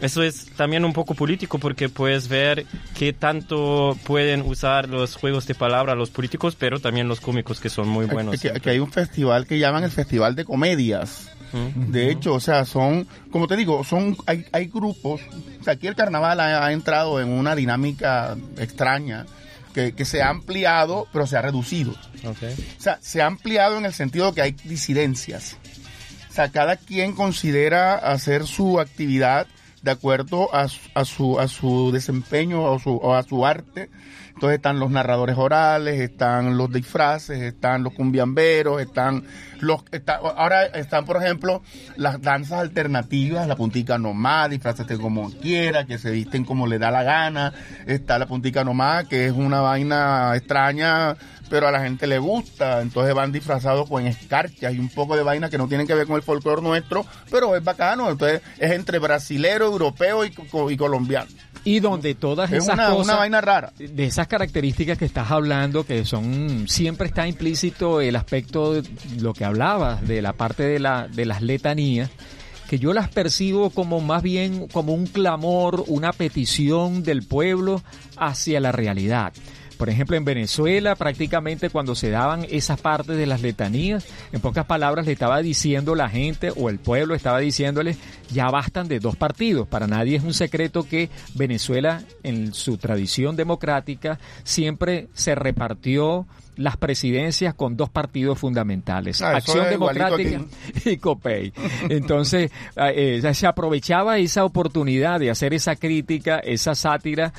eso es también un poco político porque puedes ver qué tanto pueden usar los juegos de palabra los políticos, pero también los cómicos que son muy buenos. que, que hay un festival que llaman el Festival de Comedias. De hecho, o sea, son, como te digo, son, hay, hay grupos, o sea, aquí el carnaval ha, ha entrado en una dinámica extraña, que, que se ha ampliado, pero se ha reducido. O sea, se ha ampliado en el sentido que hay disidencias. O sea, cada quien considera hacer su actividad de acuerdo a, su- a su, a su desempeño o, su, o a su arte. Entonces están los narradores orales, están los disfraces, están los cumbiamberos, están los... ahora están, por ejemplo, las danzas alternativas, la puntica nomás, disfrazate como quiera, que se visten como le da la gana. Está la puntica nomás, que es una vaina extraña, pero a la gente le gusta. Entonces van disfrazados con escarchas y un poco de vaina que no tienen que ver con el folclore nuestro, pero es bacano. Entonces es entre brasilero, europeo y, y colombiano. Y donde todas Es esas una- cosas, una vaina rara. de esas características que estás hablando, que son, siempre está implícito el aspecto de lo que hablabas, de la parte de, la, de las letanías, que yo las percibo como más bien como un clamor, una petición del pueblo hacia la realidad. Por ejemplo, en Venezuela, prácticamente cuando se daban esas partes de las letanías, en pocas palabras le estaba diciendo la gente o el pueblo estaba diciéndole, ya bastan de dos partidos. Para nadie es un secreto que Venezuela, en su tradición democrática, siempre se repartió las presidencias con dos partidos fundamentales, Ah, Acción Democrática y COPEI. Entonces, eh, eh, se aprovechaba esa oportunidad de hacer esa crítica, esa sátira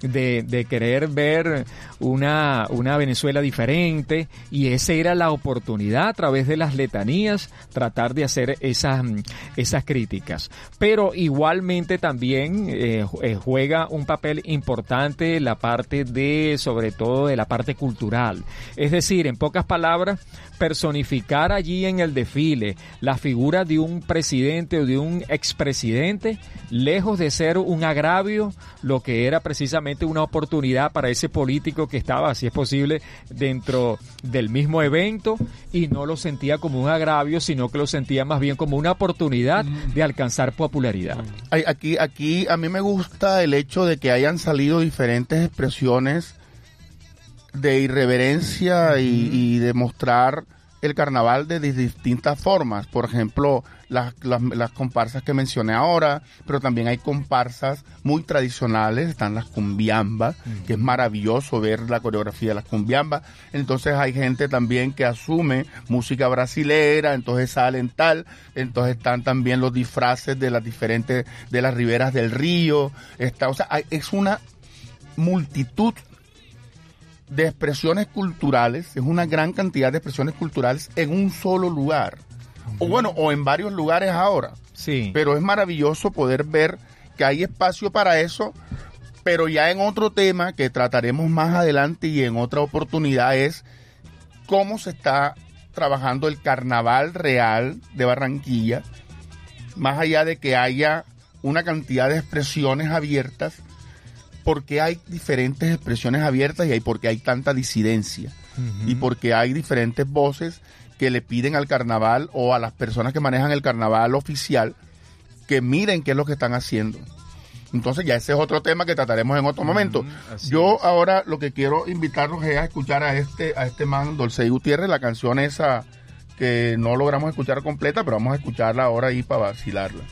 de, de querer ver una, una Venezuela diferente y esa era la oportunidad a través de las letanías tratar de hacer esas, mm, esas críticas. Pero igualmente también eh, eh, juega un papel importante la parte de, sobre todo de la parte cultural. Es decir, en pocas palabras, personificar allí en el desfile la figura de un presidente o de un expresidente, lejos de ser un agravio, lo que era precisamente una oportunidad para ese político que estaba, si es posible, dentro del mismo evento y no lo sentía como un agravio, sino que lo sentía más bien como una oportunidad de alcanzar popularidad. Aquí, aquí a mí me gusta el hecho de que hayan salido diferentes expresiones de irreverencia y, y de mostrar el carnaval de dis- distintas formas. Por ejemplo, las, las, las comparsas que mencioné ahora, pero también hay comparsas muy tradicionales, están las cumbiambas, que es maravilloso ver la coreografía de las cumbiambas. Entonces hay gente también que asume música brasilera, entonces salen tal, entonces están también los disfraces de las diferentes, de las riberas del río, está, o sea, hay- es una multitud de expresiones culturales, es una gran cantidad de expresiones culturales en un solo lugar. O bueno, o en varios lugares ahora. Sí. Pero es maravilloso poder ver que hay espacio para eso, pero ya en otro tema que trataremos más adelante y en otra oportunidad es cómo se está trabajando el carnaval real de Barranquilla, más allá de que haya una cantidad de expresiones abiertas, porque hay diferentes expresiones abiertas y hay porque hay tanta disidencia y porque hay diferentes voces que le piden al carnaval o a las personas que manejan el carnaval oficial que miren qué es lo que están haciendo. Entonces ya ese es otro tema que trataremos en otro momento. Yo ahora lo que quiero invitarlos es a escuchar a este a este man Dolce Gutiérrez, la canción esa que no logramos escuchar completa, pero vamos a escucharla ahora ahí para vacilarla.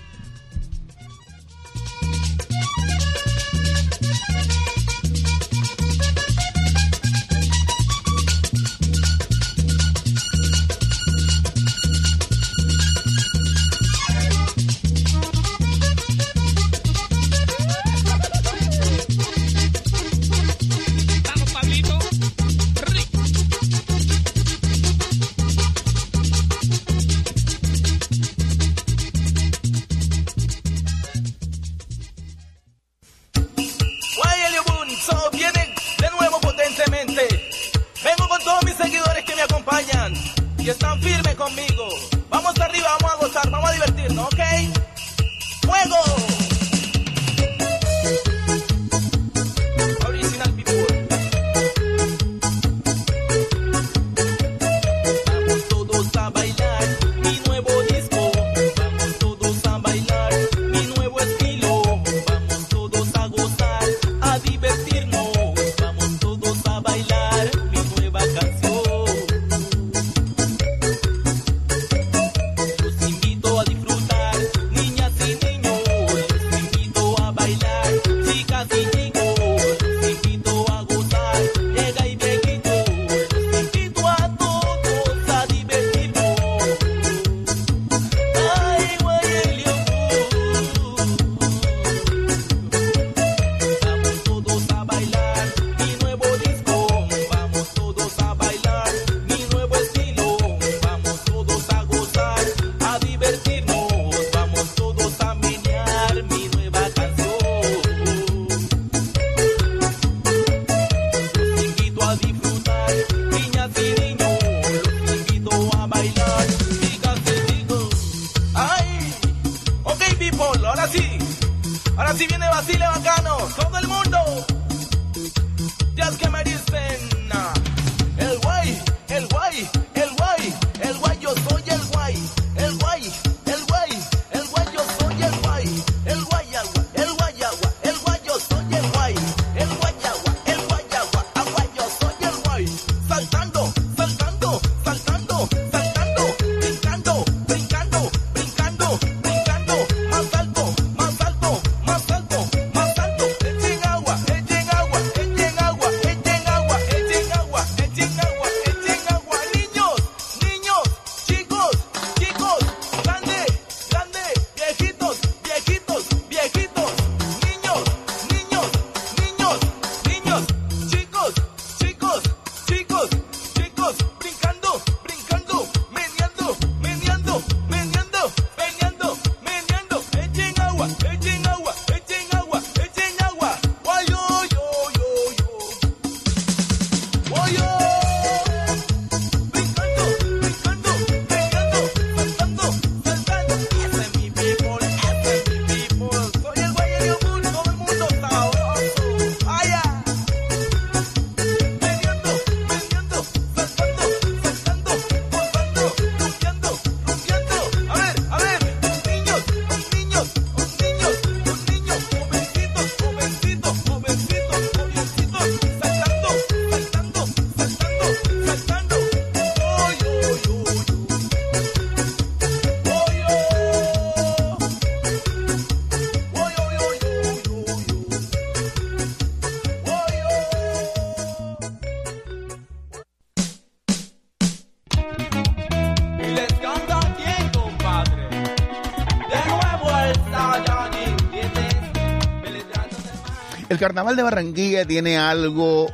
El carnaval de Barranquilla tiene algo,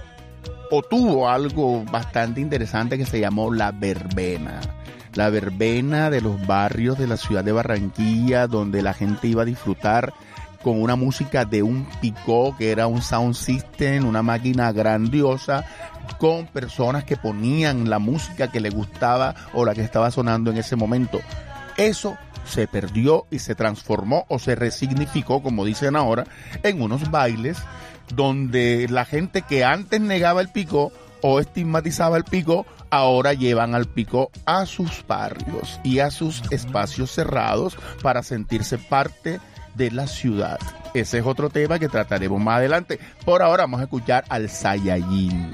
o tuvo algo bastante interesante que se llamó la verbena. La verbena de los barrios de la ciudad de Barranquilla, donde la gente iba a disfrutar con una música de un picó, que era un sound system, una máquina grandiosa, con personas que ponían la música que les gustaba o la que estaba sonando en ese momento. Eso se perdió y se transformó o se resignificó, como dicen ahora, en unos bailes donde la gente que antes negaba el pico o estigmatizaba el pico, ahora llevan al pico a sus barrios y a sus espacios cerrados para sentirse parte de la ciudad. Ese es otro tema que trataremos más adelante. Por ahora vamos a escuchar al Saiyajin.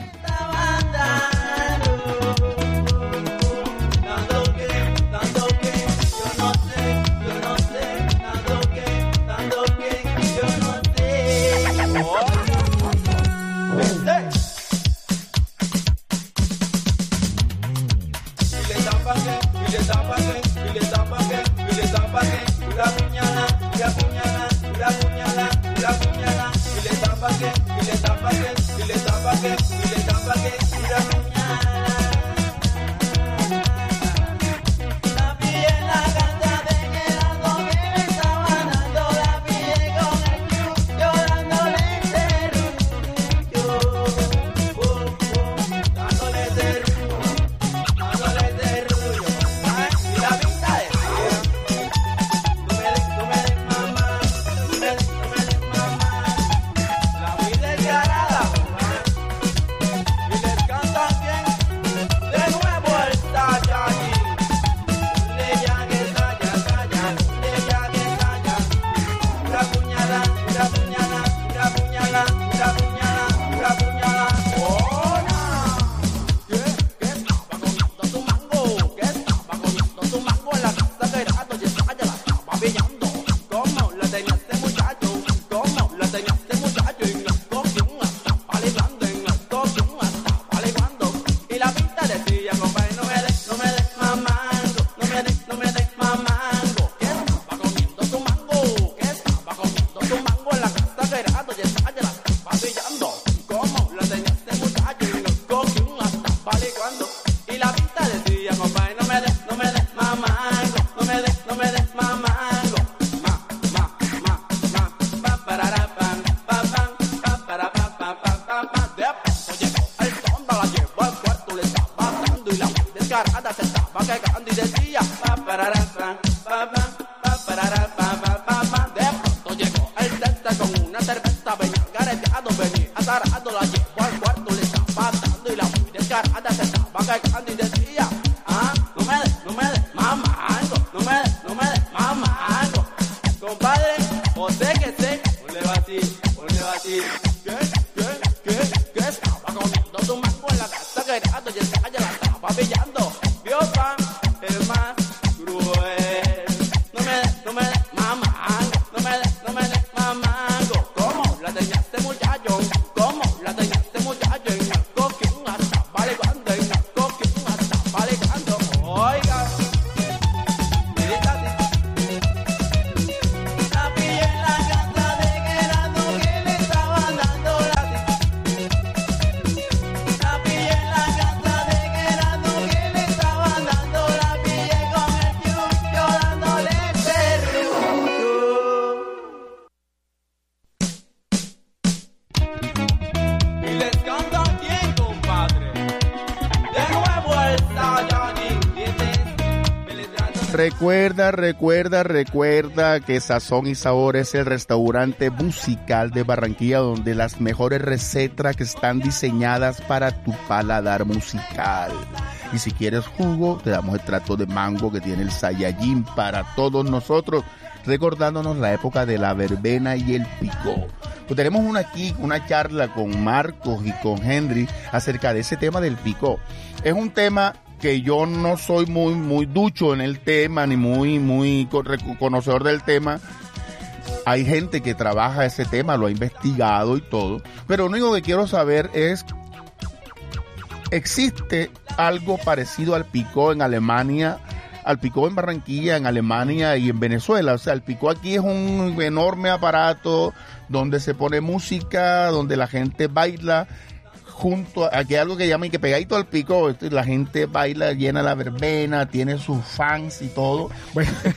Recuerda, recuerda, que Sazón y Sabor es el restaurante musical de Barranquilla donde las mejores recetas que están diseñadas para tu paladar musical. Y si quieres jugo, te damos el trato de mango que tiene el Saiyajin para todos nosotros, recordándonos la época de la verbena y el picó. Pues tenemos una aquí, una charla con Marcos y con Henry acerca de ese tema del picó. Es un tema que yo no soy muy muy ducho en el tema ni muy muy conocedor del tema. Hay gente que trabaja ese tema, lo ha investigado y todo, pero lo único que quiero saber es existe algo parecido al picó en Alemania, al picó en Barranquilla, en Alemania y en Venezuela. O sea, el picó aquí es un enorme aparato donde se pone música, donde la gente baila junto a, aquí hay algo que llaman que pegadito al pico, esto, la gente baila, llena la verbena, tiene sus fans y todo.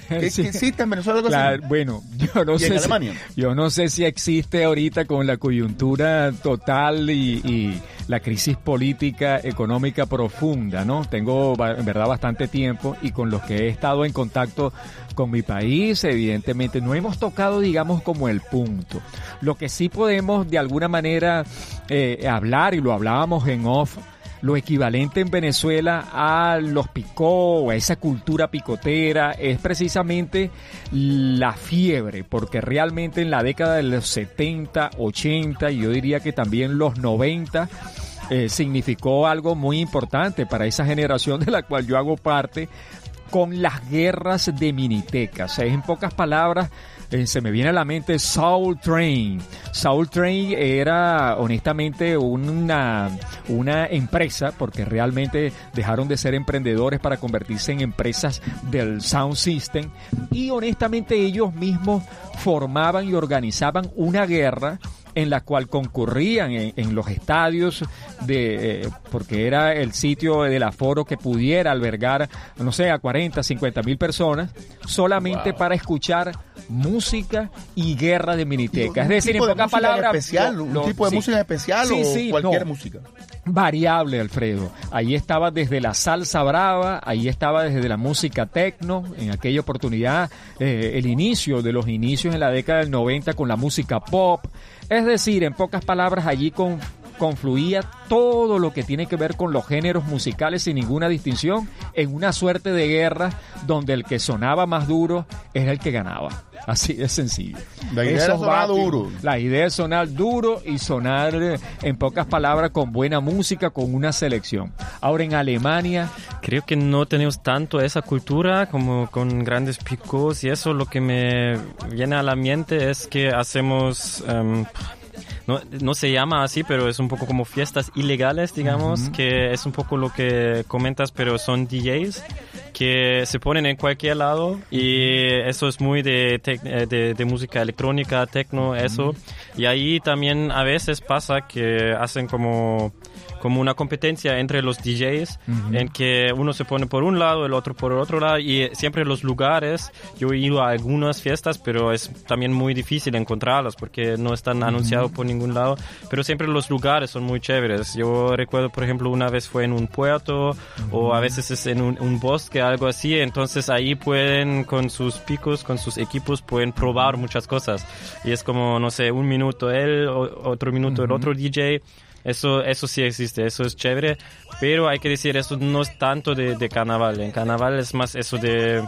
¿Es Sí. que existe en Venezuela? Claro, bueno, yo no ¿Y en sé. Si, yo no sé si existe ahorita con la coyuntura total y, y la crisis política económica profunda, ¿no? Tengo en verdad bastante tiempo y con los que he estado en contacto con mi país, evidentemente no hemos tocado, digamos, como el punto. Lo que sí podemos de alguna manera eh, hablar y lo hablábamos en off lo equivalente en Venezuela a los picó a esa cultura picotera es precisamente la fiebre, porque realmente en la década de los 70, 80 y yo diría que también los 90 eh, significó algo muy importante para esa generación de la cual yo hago parte con las guerras de minitecas. En pocas palabras, eh, se me viene a la mente Soul Train. Soul Train era honestamente una, una empresa, porque realmente dejaron de ser emprendedores para convertirse en empresas del Sound System, y honestamente ellos mismos formaban y organizaban una guerra en la cual concurrían en, en los estadios de eh, porque era el sitio del aforo que pudiera albergar no sé a 40 50 mil personas solamente Wow. para escuchar música y guerra de miniteca es ¿Un decir en pocas palabras especial, lo- un lo- tipo de sí. música especial Sí, o sí, cualquier no. música. Variable, Alfredo. Ahí estaba desde la salsa brava, ahí estaba desde la música techno, en aquella oportunidad, eh, el inicio de los inicios en la década del 90 con la música pop. Es decir, en pocas palabras, allí con, confluía todo lo que tiene que ver con los géneros musicales sin ninguna distinción en una suerte de guerra donde el que sonaba más duro es el que ganaba. Así de sencillo. La idea era Esos sonar duro. La idea es sonar duro y sonar, eh, en pocas palabras, con buena música, con una selección. Ahora en Alemania, Creo que no tenemos tanto esa cultura como con grandes picos y eso lo que me viene a la mente es que hacemos... em, no, no se llama así, pero es un poco como fiestas ilegales, digamos, que es un poco lo que comentas, pero son DJs que se ponen en cualquier lado y eso es muy de, eh, de, de música electrónica, techno, eso. Y ahí también a veces pasa que hacen como como una competencia entre los DJs Ujú. en que uno se pone por un lado, el otro por el otro lado y siempre los lugares, yo he ido a algunas fiestas, pero es también muy difícil encontrarlas porque no están anunciados por ningún lado, pero siempre los lugares son muy chéveres. Yo recuerdo, por ejemplo, una vez fue en un puerto o a veces es en un, un bosque, algo así, entonces ahí pueden con sus picos, con sus equipos, pueden probar muchas cosas y es como, no sé, un minuto él, otro minuto el otro DJ. Eso, eso sí existe, eso es chévere, pero hay que decir, eso no es tanto de, de carnaval. En carnaval es más eso de...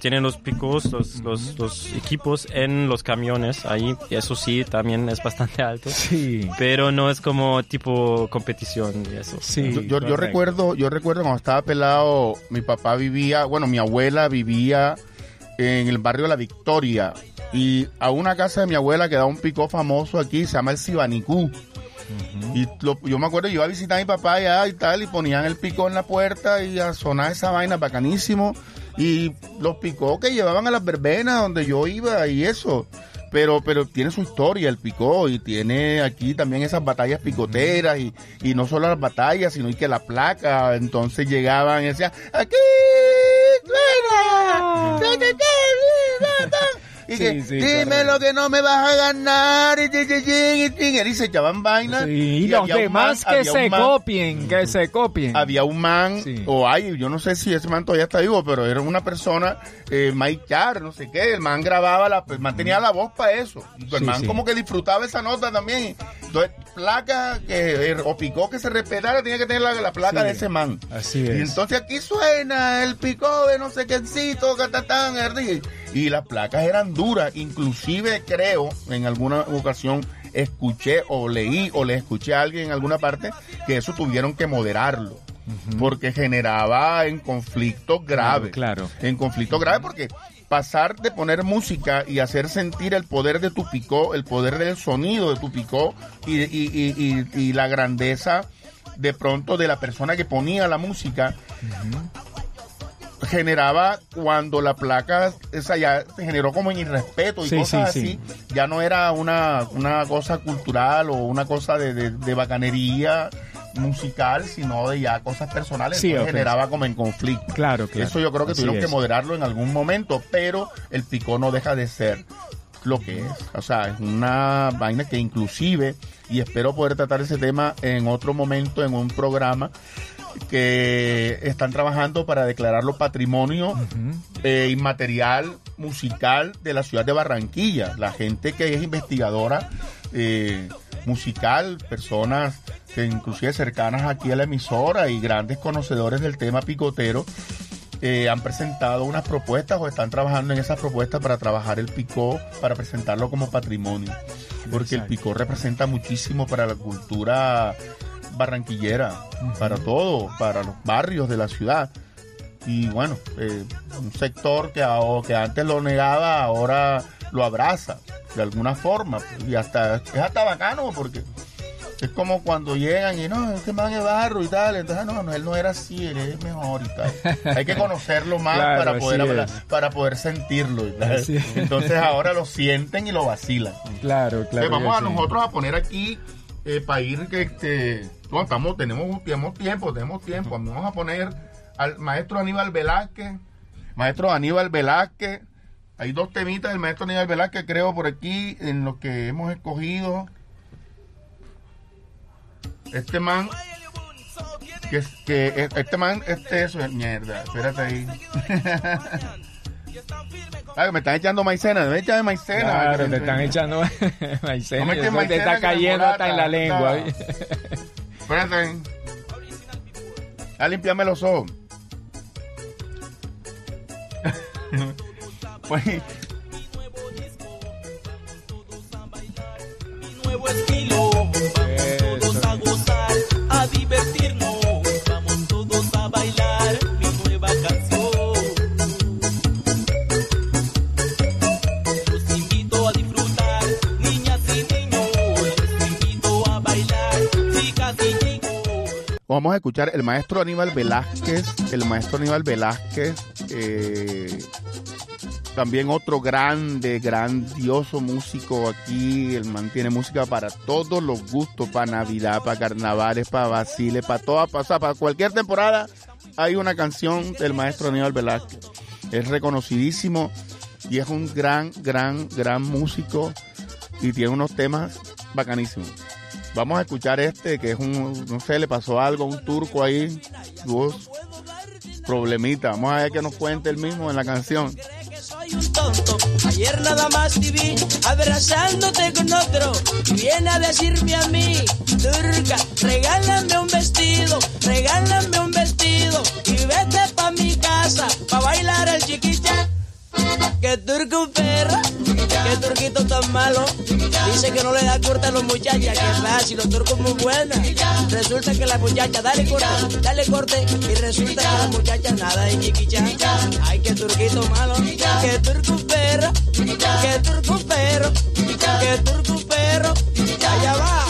Tienen los picos, los, los, los equipos en los camiones ahí, y eso sí, también es bastante alto. Sí. Pero no es como tipo competición y eso. yo, yo- yo recuerdo, yo recuerdo cuando estaba pelado, mi papá vivía, bueno, mi abuela vivía en el barrio La Victoria y a una casa de mi abuela quedaba un picó famoso aquí, se llama el Sibanicú. Y lo- yo me acuerdo, yo iba a visitar a mi papá allá y tal, y ponían el picó en la puerta y a sonar esa vaina bacanísimo. Y los picó que llevaban a las verbenas donde yo iba y eso. Pero, pero tiene su historia el picó y tiene aquí también esas batallas picoteras y, y no solo las batallas, sino y que la placa. Entonces llegaban y decían, aquí ta". Y Sí, que, sí, dime correcto. lo que no me vas a ganar, y, y, y, y, y, y se echaban vainas. Sí, y los demás que se man- copien, que se copien. había un man, Sí. o hay, yo no sé si ese man todavía está vivo, pero era una persona, eh, Mike Char, no sé qué, el man grababa, la, el man tenía la voz para eso. Y el Sí, man sí. como que disfrutaba esa nota también. Entonces, placa que, eh, o picó que se respetara, tenía que tener la, la placa Sí. de ese man. Así Y es. entonces aquí suena el picó de no sé catatán, erdi. y las placas eran duras. Inclusive creo, en alguna ocasión escuché o leí o le escuché a alguien en alguna parte que eso tuvieron que moderarlo. Porque generaba en conflictos graves. Claro, claro. En conflictos graves porque pasar de poner música y hacer sentir el poder de tu picó, el poder del sonido de tu picó y, y- y- y- y la grandeza de pronto de la persona que ponía la música generaba cuando la placa esa ya se generó como en irrespeto y Sí, cosas sí, así ya no era una, una cosa cultural o una cosa de, de- de bacanería musical sino de ya cosas personales Sí, entonces ok. generaba como en conflicto Claro, claro. eso yo creo que Así tuvieron es. que moderarlo en algún momento pero el picó no deja de ser lo que es o sea es una vaina que inclusive y espero poder tratar ese tema en otro momento en un programa que están trabajando para declararlo patrimonio eh, inmaterial musical de la ciudad de Barranquilla. La gente que es investigadora eh, musical, personas que inclusive cercanas aquí a la emisora y grandes conocedores del tema picotero, eh, han presentado unas propuestas o están trabajando en esas propuestas para trabajar el picó, para presentarlo como patrimonio. Porque el picó representa muchísimo para la cultura barranquillera, para todo, para los barrios de la ciudad. Y bueno, eh, un sector que, que antes lo negaba, ahora lo abraza de alguna forma. Y hasta es hasta bacano porque es como cuando llegan y no, este man es barro y tal. Entonces, no, no, él no era así, él es mejor y tal. Hay que conocerlo más Claro, para, poder hablar- es. para poder sentirlo. y tal. Así es. Entonces ahora lo sienten y lo vacilan. Claro, claro. Entonces, vamos que a sí. nosotros a poner aquí para ir que este no, estamos tenemos tenemos tiempo tenemos tiempo vamos a poner al maestro Aníbal Velázquez maestro Aníbal Velázquez hay dos temitas del maestro Aníbal Velázquez creo por aquí en los que hemos escogido este man que, que este man este eso es mierda espérate ahí Ay, me están echando maicena, me echan maicena. Claro, te están echando maicena. No me te está cayendo hasta en la lengua. Espérate. A limpiarme los ojos. pues, nuevo estilo. Escuchar el maestro Aníbal Velázquez. El maestro Aníbal Velázquez. eh, también otro grande, grandioso músico aquí. El man tiene música para todos los gustos, para Navidad, para carnavales, para vaciles, para toda, para, para cualquier temporada hay una canción del maestro Aníbal Velázquez. Es reconocidísimo y es un gran, gran, gran músico y tiene unos temas bacanísimos. Vamos a escuchar este, que es un, no sé, le pasó algo a un turco ahí, voz, problemita. Vamos a ver que nos cuente el mismo en la canción. soy un tonto. Ayer nada más te vi abrazándote con otro. Y viene a decirme a mí, Turca, regálame un vestido, regálame un vestido. Y vete pa' mi casa, pa' bailar el chiquicha. Que turco perra, que turquito tan malo. Dice que no le da corte a los muchachas, que fácil, los turcos muy buenas. Resulta que la muchacha, dale corte, dale corte. Y resulta que la muchacha nada de chiquicha. Ay, que turquito malo, que turco perra, que turco perro, que turco perro. Allá va.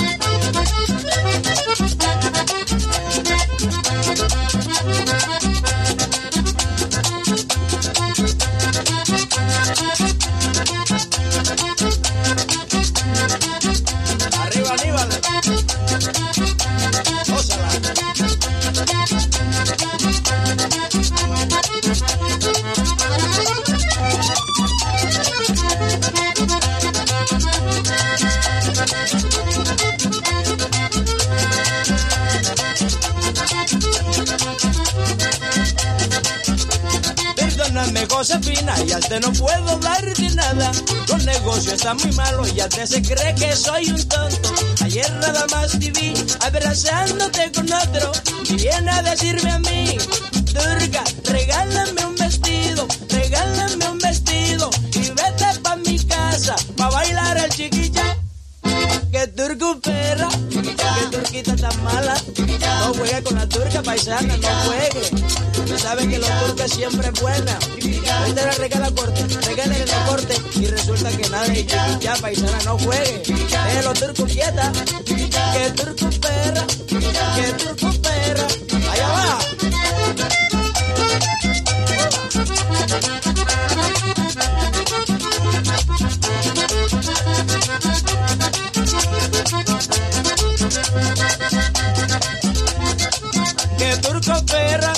Ya te no puedo darte nada. Los negocios están muy malos, ya te se cree que soy un tonto. Ayer nada más te vi abrazándote con otro y viene a decirme a mí, Durga, regálame un vestido, regálame un vestido y vete pa' mi casa pa' bailar el chiquilla. Que turco perra, que turquita tan mala, no juegue con la turca paisana, no juegue. Tú sabes que la turca siempre es buena. Hoy la regala corte, regálale la corte y resulta que nada de chiquilla paisana, no juegue. Déjelo turco quieta, que turco perra, que turco perra. Allá va. Que turco perra,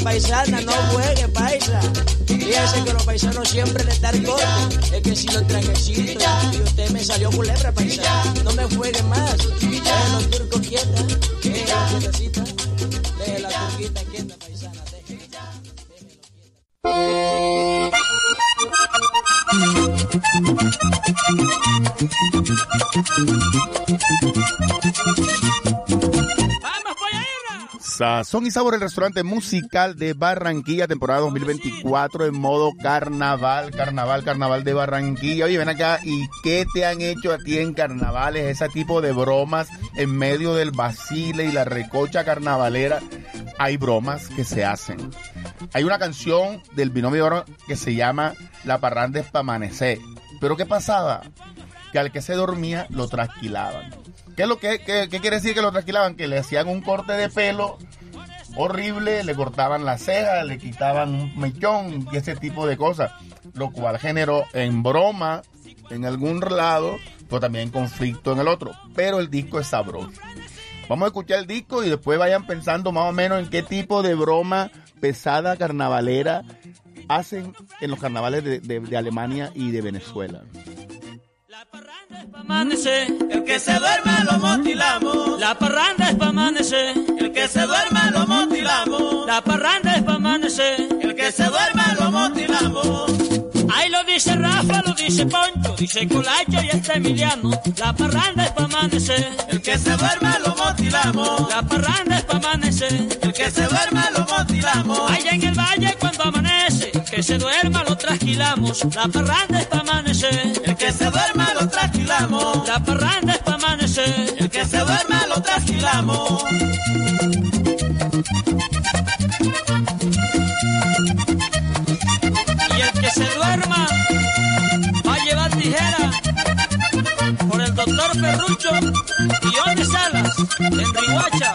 paisana, no juegue, paisa. Fíjese que los paisanos siempre le dan corte. Es que si lo trajecito y usted me salió culebra, paisana. No me juegue más. Los turcos quieta, Sazón y sabor, el restaurante musical de Barranquilla, temporada 2024 en modo carnaval, carnaval, carnaval de Barranquilla. Oye, ven acá, ¿y qué te han hecho a ti en carnavales? Ese tipo de bromas en medio del basile y la recocha carnavalera. Hay bromas que se hacen. Hay una canción del binomio oro que se llama La parranda es amanecer. Pero ¿qué pasaba? Que al que se dormía lo trasquilaban. ¿Qué es lo que qué, quiere decir que lo trasquilaban? Que le hacían un corte de pelo horrible, le cortaban las cejas, le quitaban un mechón y ese tipo de cosas, lo cual generó en broma en algún lado, pero también conflicto en el otro. Pero el disco es sabroso. Vamos a escuchar el disco y después vayan pensando más o menos en qué tipo de broma pesada carnavalera hacen en los carnavales de- de Alemania y de Venezuela. Amanecer, el que se duerma lo motilamos. La parranda es pa' amanecer, el que se duerma lo motilamos. La parranda es pa' amanecer, el que se duerma lo motilamos. Ahí lo dice Rafa, lo dice Poncho, dice Colacho y está Emiliano. La parranda es pa' amanecer, el que se duerma lo motilamos. La parranda es pa' amanecer, el que se duerma lo motilamos. Allá en el valle cuando amanece, que se duerma lo trasquilamos. La parranda es pa' amanecer, el que se duerma lo trasquilamos. La parranda es pa' amanecer, el que se duerma lo trasquilamos. Y el que se duerma va a llevar tijera por el doctor Ferrucho y Onde Salas en Riguacha.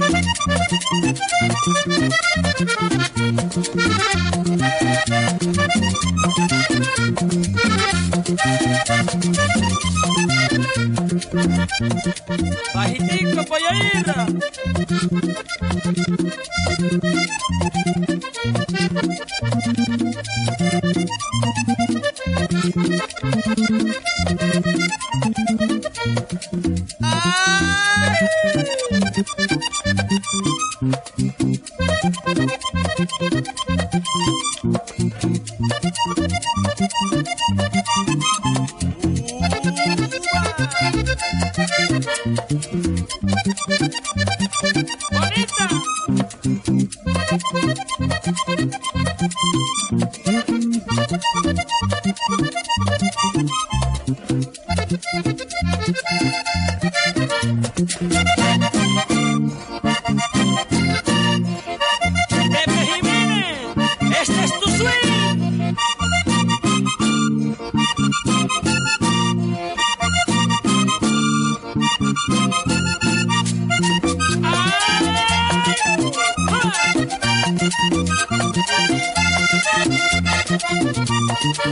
Bahitik ka pa yaira.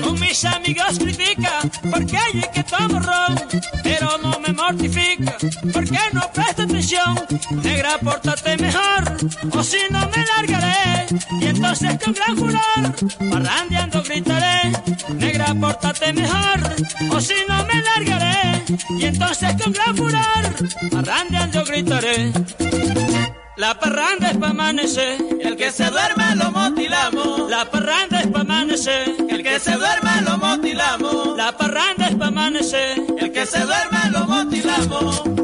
Con mis amigos critica porque hay que tomo ron, pero no me mortifica porque no presta atención. Negra, pórtate mejor, o si no me largaré. Y entonces con gran furor, parrandeando gritaré. Negra, pórtate mejor, o si no me largaré. Y entonces con gran furor, parrandeando gritaré. La parranda es pa' amanecer, el que se duerma lo motilamos. La parranda es pa' amanecer, el que se duerma lo motilamos. La parranda es pa' amanecer, el que se duerma lo motilamos.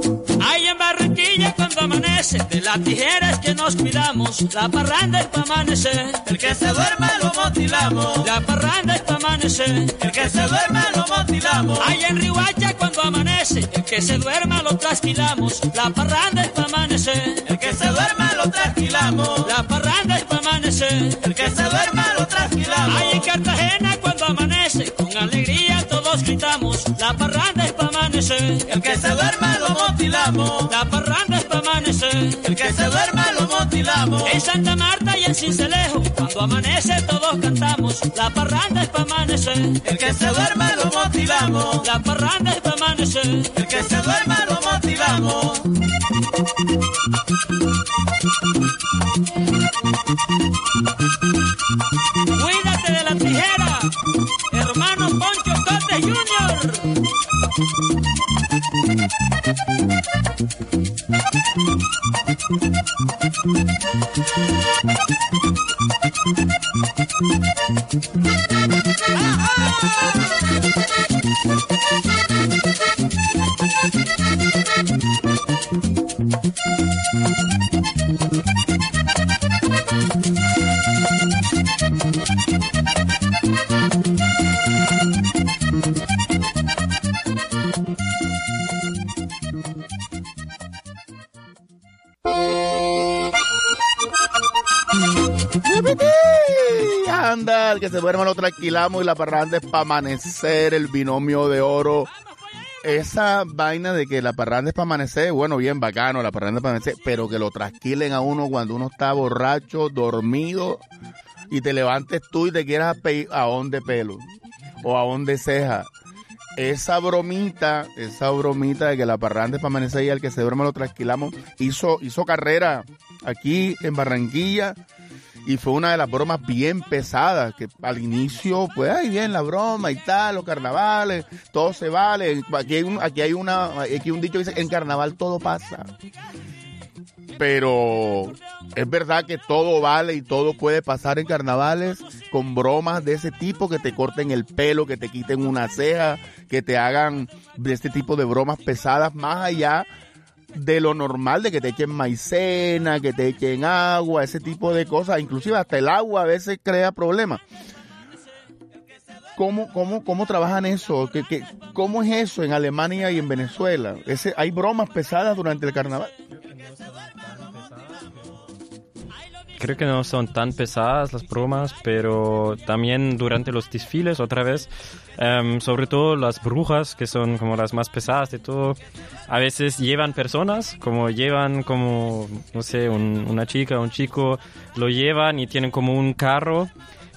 Cuando amanece, de las tijeras que nos cuidamos. La parranda es pa' amanecer, el que se duerma lo motilamos. La parranda es pa' amanecer, el que se duerma lo motilamos. Hay en Rihuacha cuando amanece, el que se duerma lo trasquilamos. La parranda es pa' amanecer, el que se duerma lo trasquilamos. La parranda es pa' amanecer, el que se duerma lo trasquilamos. Hay en Cartagena cuando amanece, todos gritamos. La parranda es pa' amanecer, el que se duerma lo motilamos. La parranda es pa' amanecer, el que se duerma lo motilamos. En Santa Marta y en Cincelejo, cuando amanece todos cantamos. La parranda es pa' amanecer, el que se duerma lo motilamos. La parranda es pa' amanecer, el que se duerma lo motilamos. Poncho Tote Junior. Anda, que se duerma lo tranquilamos y la parranda es para amanecer, el binomio de oro. Esa vaina de que la parranda es para amanecer, bueno, bien bacano, la parranda es para amanecer, pero que lo trasquilen a uno cuando uno está borracho, dormido, y te levantes tú y te quieras a de pelo o a de ceja. Esa bromita, esa bromita de que la parranda es para amanecer y al que se duerma lo tranquilamos, hizo, hizo carrera aquí en Barranquilla y fue una de las bromas bien pesadas, que al inicio, pues, ahí bien la broma y tal, los carnavales, todo se vale. Aquí hay, un, aquí hay, una, aquí un dicho que dice, en carnaval todo pasa. Pero es verdad que todo vale y todo puede pasar en carnavales con bromas de ese tipo, que te corten el pelo, que te quiten una ceja, que te hagan de este tipo de bromas pesadas más allá de lo normal, de que te echen maicena, que te echen agua, ese tipo de cosas. Inclusive hasta el agua a veces crea problemas. ¿Cómo, cómo, cómo trabajan eso? ¿Qué, qué, cómo es eso en Alemania y en Venezuela? Ese, ¿Hay bromas pesadas durante el carnaval? Creo que no son tan pesadas las bromas, pero también durante los desfiles otra vez, em, sobre todo las brujas, que son como las más pesadas de todo, a veces llevan personas, como llevan como, no sé, un- una chica, un chico, lo llevan y tienen como un carro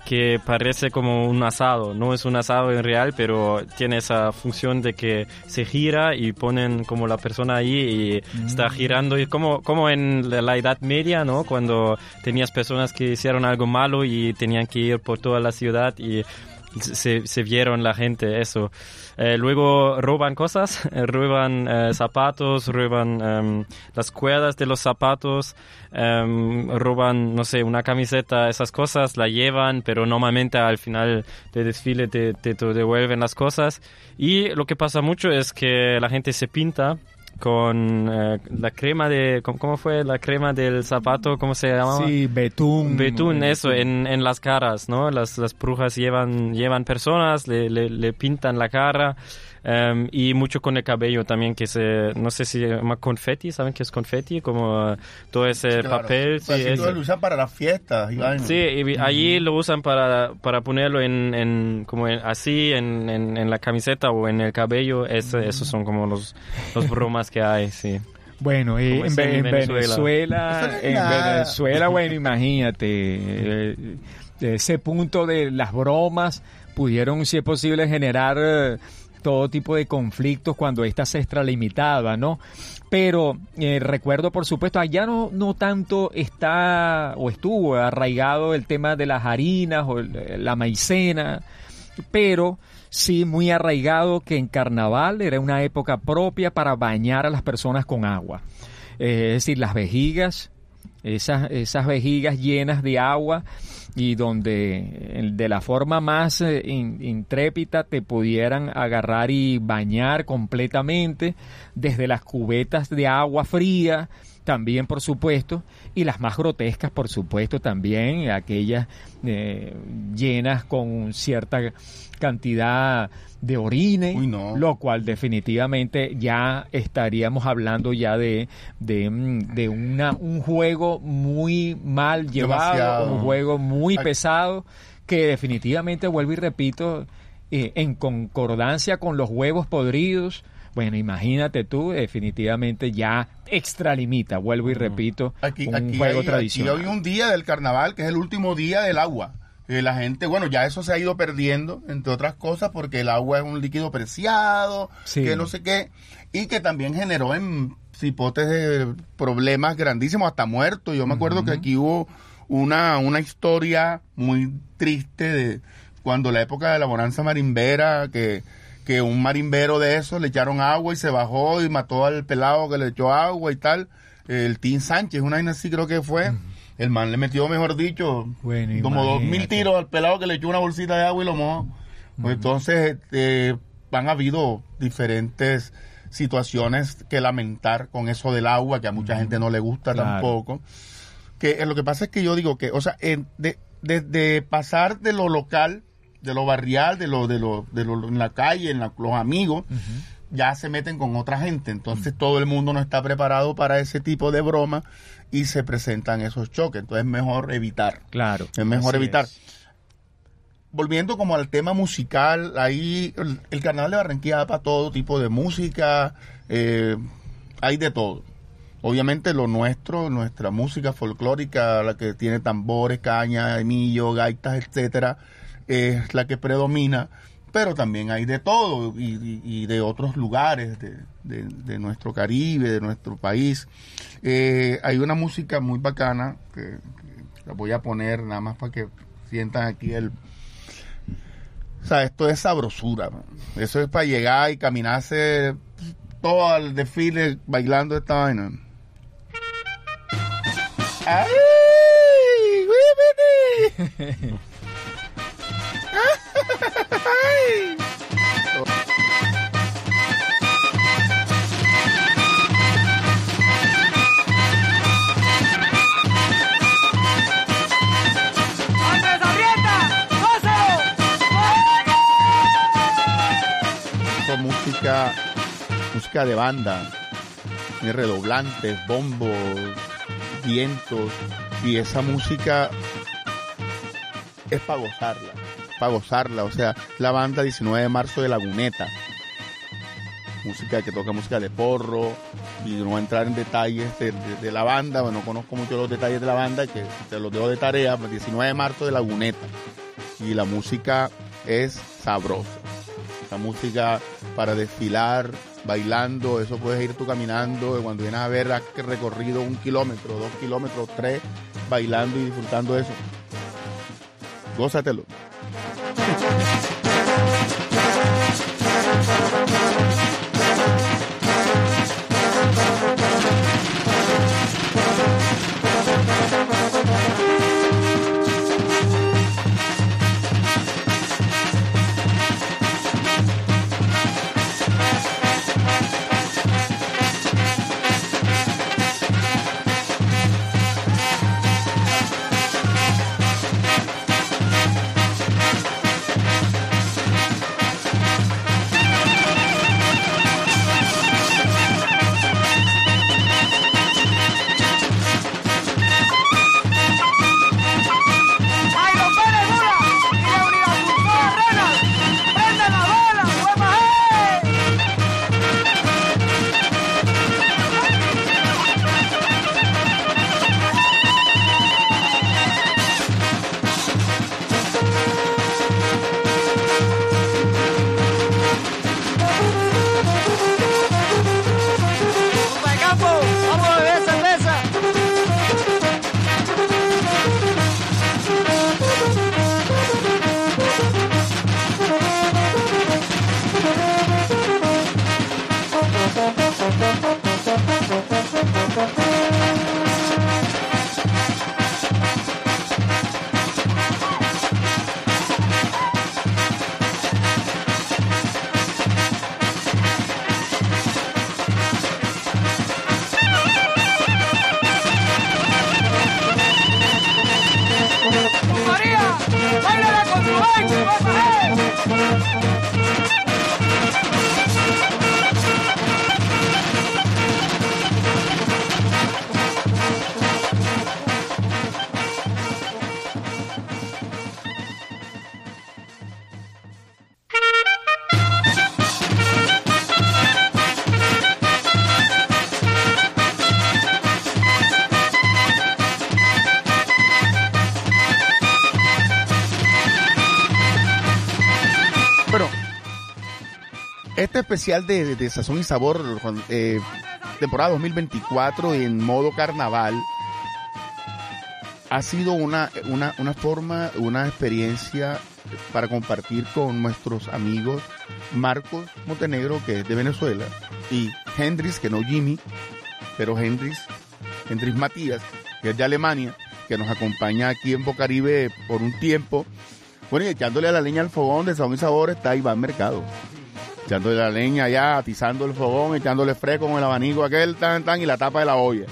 que parece como un asado. No es un asado en real, pero tiene esa función de que se gira y ponen como la persona ahí y está girando. Y como, como en la, la Edad Media, ¿no? Cuando tenías personas que hicieron algo malo y tenían que ir por toda la ciudad y se, se vieron la gente, eso. Eh, luego roban cosas, roban eh, zapatos, roban em, las cuerdas de los zapatos, em, roban, no sé, una camiseta, esas cosas, la llevan, pero normalmente al final del desfile te, te, te devuelven las cosas. Y lo que pasa mucho es que la gente se pinta con eh, la crema de, ¿cómo, fue? La crema del zapato, ¿cómo se llamaba? Sí, betún. Betún, eso, en, en las caras, ¿no? Las, las brujas llevan, llevan personas, le, le, le pintan la cara em, y mucho con el cabello también, que se, no sé si se llama confeti, ¿saben qué es confeti? Como eh, todo ese Claro. papel. Eso. todo lo usan para las fiestas. Sí, y allí lo usan para, para ponerlo en, en como en- así en, en, en la camiseta o en el cabello. Ese- esos son como los, los bromas que hay, sí. Bueno, eh, en, es en en Venezuela. Venezuela, no es en. Venezuela, bueno, imagínate, eh, ese punto de las bromas pudieron, si es posible, generar eh, todo tipo de conflictos cuando ésta se extralimitaba, ¿no? Pero eh, recuerdo, por supuesto, allá no, no tanto está o estuvo arraigado el tema de las harinas o el- la maicena, pero sí muy arraigado que en carnaval era una época propia para bañar a las personas con agua. Eh, es decir, las vejigas, esas, esas vejigas llenas de agua y donde eh, de la forma más eh, in- intrépida te pudieran agarrar y bañar completamente desde las cubetas de agua fría también por supuesto y las más grotescas por supuesto también aquellas eh, llenas con cierta cantidad de orine lo cual definitivamente ya estaríamos hablando ya de de, mm, de una un juego muy mal llevado Demasiado. un juego muy Ay. pesado que definitivamente vuelvo y repito eh, en concordancia con los huevos podridos bueno, imagínate tú, definitivamente ya extralimita, vuelvo y repito, Aquí, un aquí juego hay, tradicional. aquí hay un día del carnaval que es el último día del agua. Eh, la gente, bueno, ya eso se ha ido perdiendo, entre otras cosas, porque el agua es un líquido preciado, Sí. que no sé qué, y que también generó en cipotes de problemas grandísimos, hasta muertos. Yo me acuerdo que aquí hubo una, una historia muy triste de cuando la época de la bonanza marimbera, que, que un marimbero de esos le echaron agua y se bajó y mató al pelado que le echó agua y tal. El Tim Sánchez, una vaina así creo que fue. El man le metió, mejor dicho, Bueno, como dos mil tiros al pelado que le echó una bolsita de agua y lo mojó. Pues entonces eh, han habido diferentes situaciones que lamentar con eso del agua, que a mucha gente no le gusta Claro. tampoco. Que eh, lo que pasa es que yo digo que, o sea, de, pasar de lo local, de lo barrial, de lo, de lo, de lo en la calle, en la- los amigos, ya se meten con otra gente. Entonces todo el mundo no está preparado para ese tipo de broma y se presentan esos choques. Entonces es mejor evitar. Claro. Es mejor evitar. es. Volviendo como al tema musical, ahí el, el carnaval de Barranquilla da para todo tipo de música, eh, hay de todo. Obviamente lo nuestro, nuestra música folclórica, la que tiene tambores, caña, millo, gaitas, etcétera, es la que predomina, pero también hay de todo y, de otros lugares de, nuestro Caribe, de nuestro país. Eh, hay una música muy bacana que, la voy a poner nada más para que sientan aquí el, o sea, esto es sabrosura. Eso es para llegar y caminarse todo el desfile bailando esta vaina. ¡Ay! ¡Wípiti! ¡Ay! Música, música de banda, redoblantes, bombos, vientos, y esa música es para gozarla, para gozarla, o sea, la banda 19 de marzo de Laguneta, música que toca música de porro, y no voy a entrar en detalles de, la banda, bueno, no conozco mucho los detalles de la banda, que te los dejo de tarea, pues, 19 de marzo de Laguneta, y la música es sabrosa. La música para desfilar, bailando, eso puedes ir tú caminando, y cuando vienes a ver has recorrido un kilómetro, dos kilómetros, tres, bailando y disfrutando eso. Gózatelo. Thank you. Especial de, de Sazón y Sabor, eh, temporada 2024 en modo carnaval, ha sido una, una, una forma, una experiencia para compartir con nuestros amigos Marcos Montenegro, que es de Venezuela, y Hendrix, que no Jimmy, pero Hendrix, Hendrix Matías, que es de Alemania, que nos acompaña aquí en Bocaribe por un tiempo. Bueno, y echándole a la leña al fogón de Sabón y Sabor está Iván Mercado. Echándole la leña allá, atizando el fogón, echándole fresco con el abanico aquel, tan, tan, y la tapa de la olla.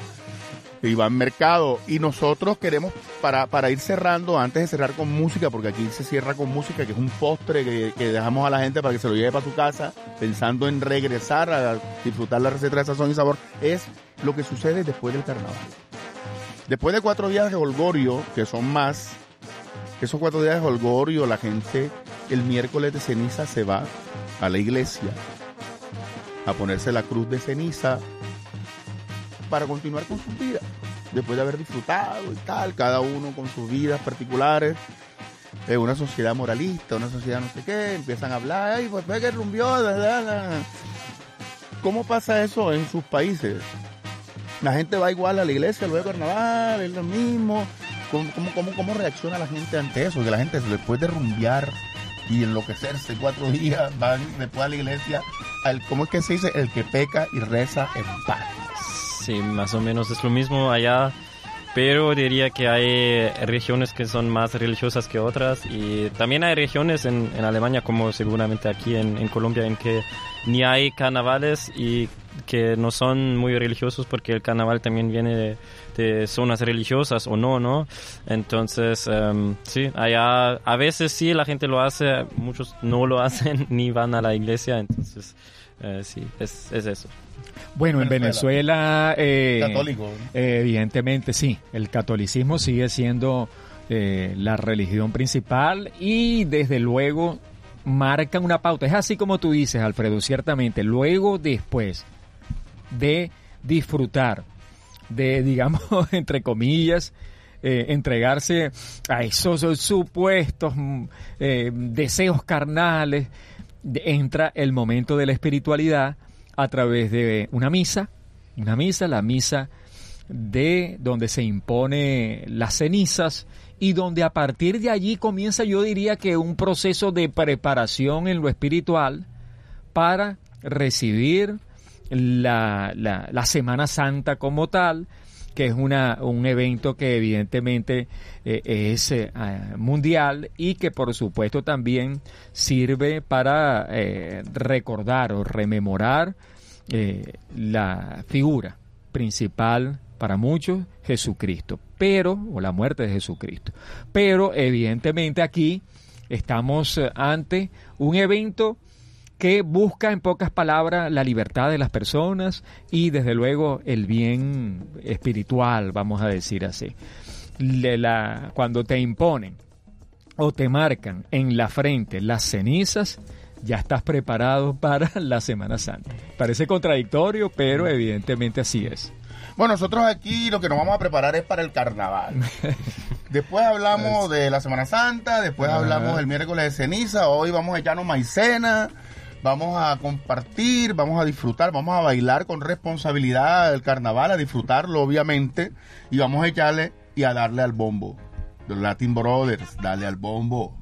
Iván Mercado. Y nosotros queremos, para, para ir cerrando, antes de cerrar con música, porque aquí se cierra con música, que es un postre que, que dejamos a la gente para que se lo lleve para su casa, pensando en regresar a disfrutar la receta de sazón y sabor, es lo que sucede después del carnaval. Después de cuatro días de holgorio, que son más, esos cuatro días de holgorio, la gente el miércoles de ceniza se va a la iglesia a ponerse la cruz de ceniza para continuar con sus vidas. Después de haber disfrutado y tal, cada uno con sus vidas particulares. Es una sociedad moralista, una sociedad no sé qué, empiezan a hablar, ay, pues ve que rumbió, da, da, da". ¿Cómo pasa eso en sus países? La gente va igual a la iglesia luego carnaval, es lo mismo. ¿Cómo, cómo, cómo, cómo reacciona la gente ante eso? Que la gente después de rumbear y enloquecerse cuatro días, van después a la iglesia. Al, ¿Cómo es que se dice? El que peca y reza en paz. Sí, más o menos es lo mismo allá, pero diría que hay regiones que son más religiosas que otras y también hay regiones en, en Alemania, como seguramente aquí en, en Colombia, en que ni hay carnavales y que no son muy religiosos porque el carnaval también viene de, de zonas religiosas o no, ¿no? Entonces, em, sí, allá a veces sí la gente lo hace, muchos no lo hacen ni van a la iglesia, entonces eh, sí, es, es eso. Bueno, en Venezuela, eh, Católico. eh, evidentemente sí, el catolicismo sigue siendo eh, la religión principal y desde luego marcan una pauta. Es así como tú dices, Alfredo, ciertamente. Luego, después de disfrutar, de, digamos, entre comillas, eh, entregarse a esos supuestos mm, eh, deseos carnales, entra el momento de la espiritualidad a través de una misa, una misa, la misa de donde se impone las cenizas y donde a partir de allí comienza yo diría que un proceso de preparación en lo espiritual para recibir la, la, la Semana Santa como tal, que es una, un evento que evidentemente eh, es eh, mundial y que por supuesto también sirve para eh, recordar o rememorar la figura principal para muchos, Jesucristo, pero, o la muerte de Jesucristo. Pero evidentemente aquí estamos ante un evento que busca en pocas palabras la libertad de las personas y desde luego el bien espiritual, vamos a decir así. Le- la- cuando te imponen o te marcan en la frente las cenizas, ya estás preparado para la Semana Santa. Parece contradictorio, pero evidentemente así es. Bueno, nosotros aquí lo que nos vamos a preparar es para el carnaval. Después hablamos de la Semana Santa, después hablamos del miércoles de ceniza, hoy vamos a echarnos maicena, vamos a compartir, vamos a disfrutar, vamos a bailar con responsabilidad el carnaval, a disfrutarlo obviamente, y vamos a echarle y a darle al bombo. Los Latin Brothers, dale al bombo.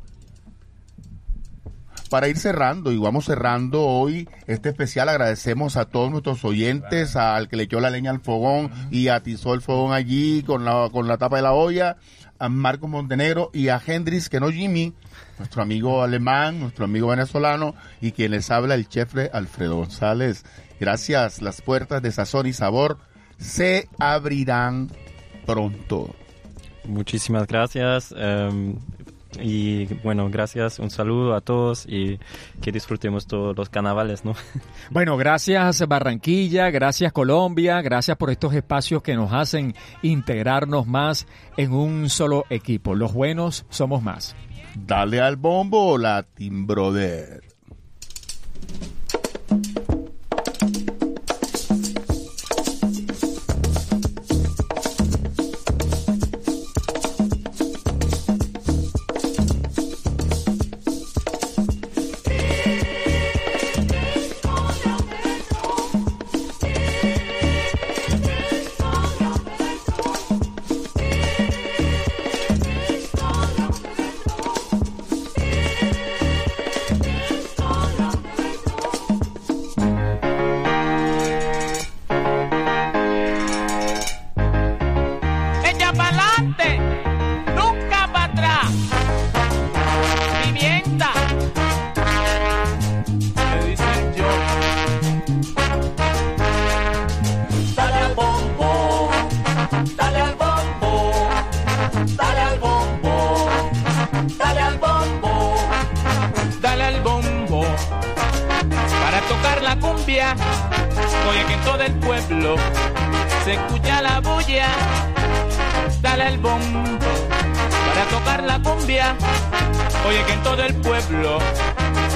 Para ir cerrando, y vamos cerrando hoy este especial, agradecemos a todos nuestros oyentes, al que le echó la leña al fogón y atizó el fogón allí con la, con la tapa de la olla, a Marcos Montenegro y a Hendrix, que no Jimmy, nuestro amigo alemán, nuestro amigo venezolano, y quien les habla el chef Alfredo González. Gracias, las puertas de sazón y sabor se abrirán pronto. Muchísimas gracias. em, Y bueno, gracias, un saludo a todos y que disfrutemos todos los carnavales, ¿no? Bueno, gracias Barranquilla, gracias Colombia, gracias por estos espacios que nos hacen integrarnos más en un solo equipo. Los buenos somos más. Dale al bombo, Latin Brother. Cumbia. Oye que en todo el pueblo se escucha la bulla. Dale al bombo para tocar la cumbia. Oye que en todo el pueblo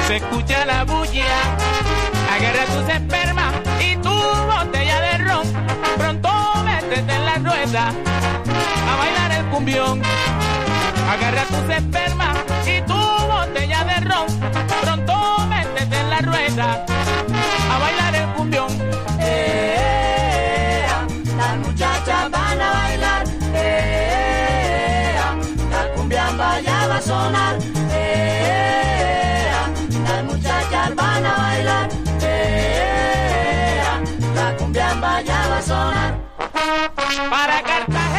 se escucha la bulla. Agarra tus espermas y tu botella de ron. Pronto métete en la rueda a bailar el cumbión. Agarra tus espermas y tu botella de ron. Pronto métete en la rueda Para Cartagena,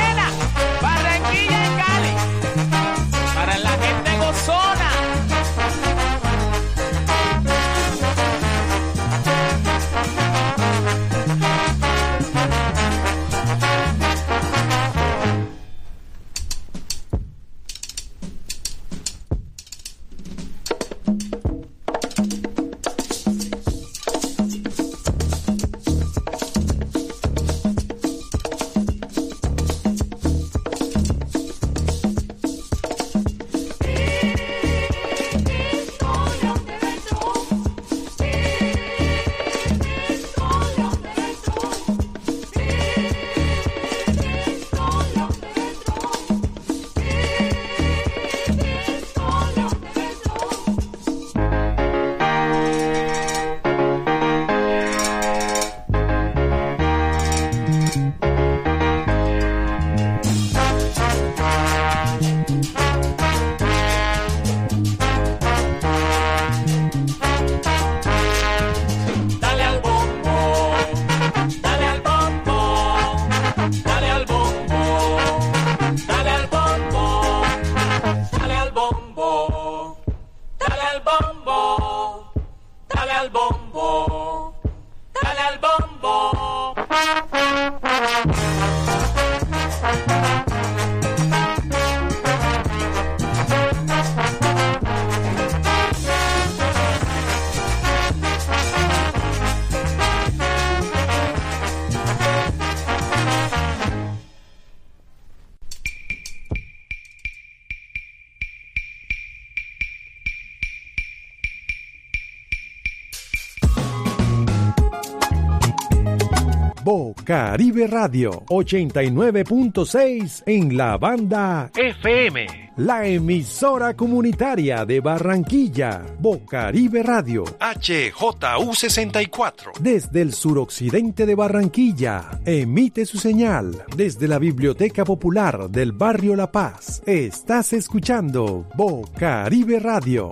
Caribe Radio 89.6 en la banda FM. La emisora comunitaria de Barranquilla, Bocaribe Radio. HJU64. Desde el suroccidente de Barranquilla, emite su señal desde la Biblioteca Popular del Barrio La Paz. Estás escuchando Bocaribe Radio.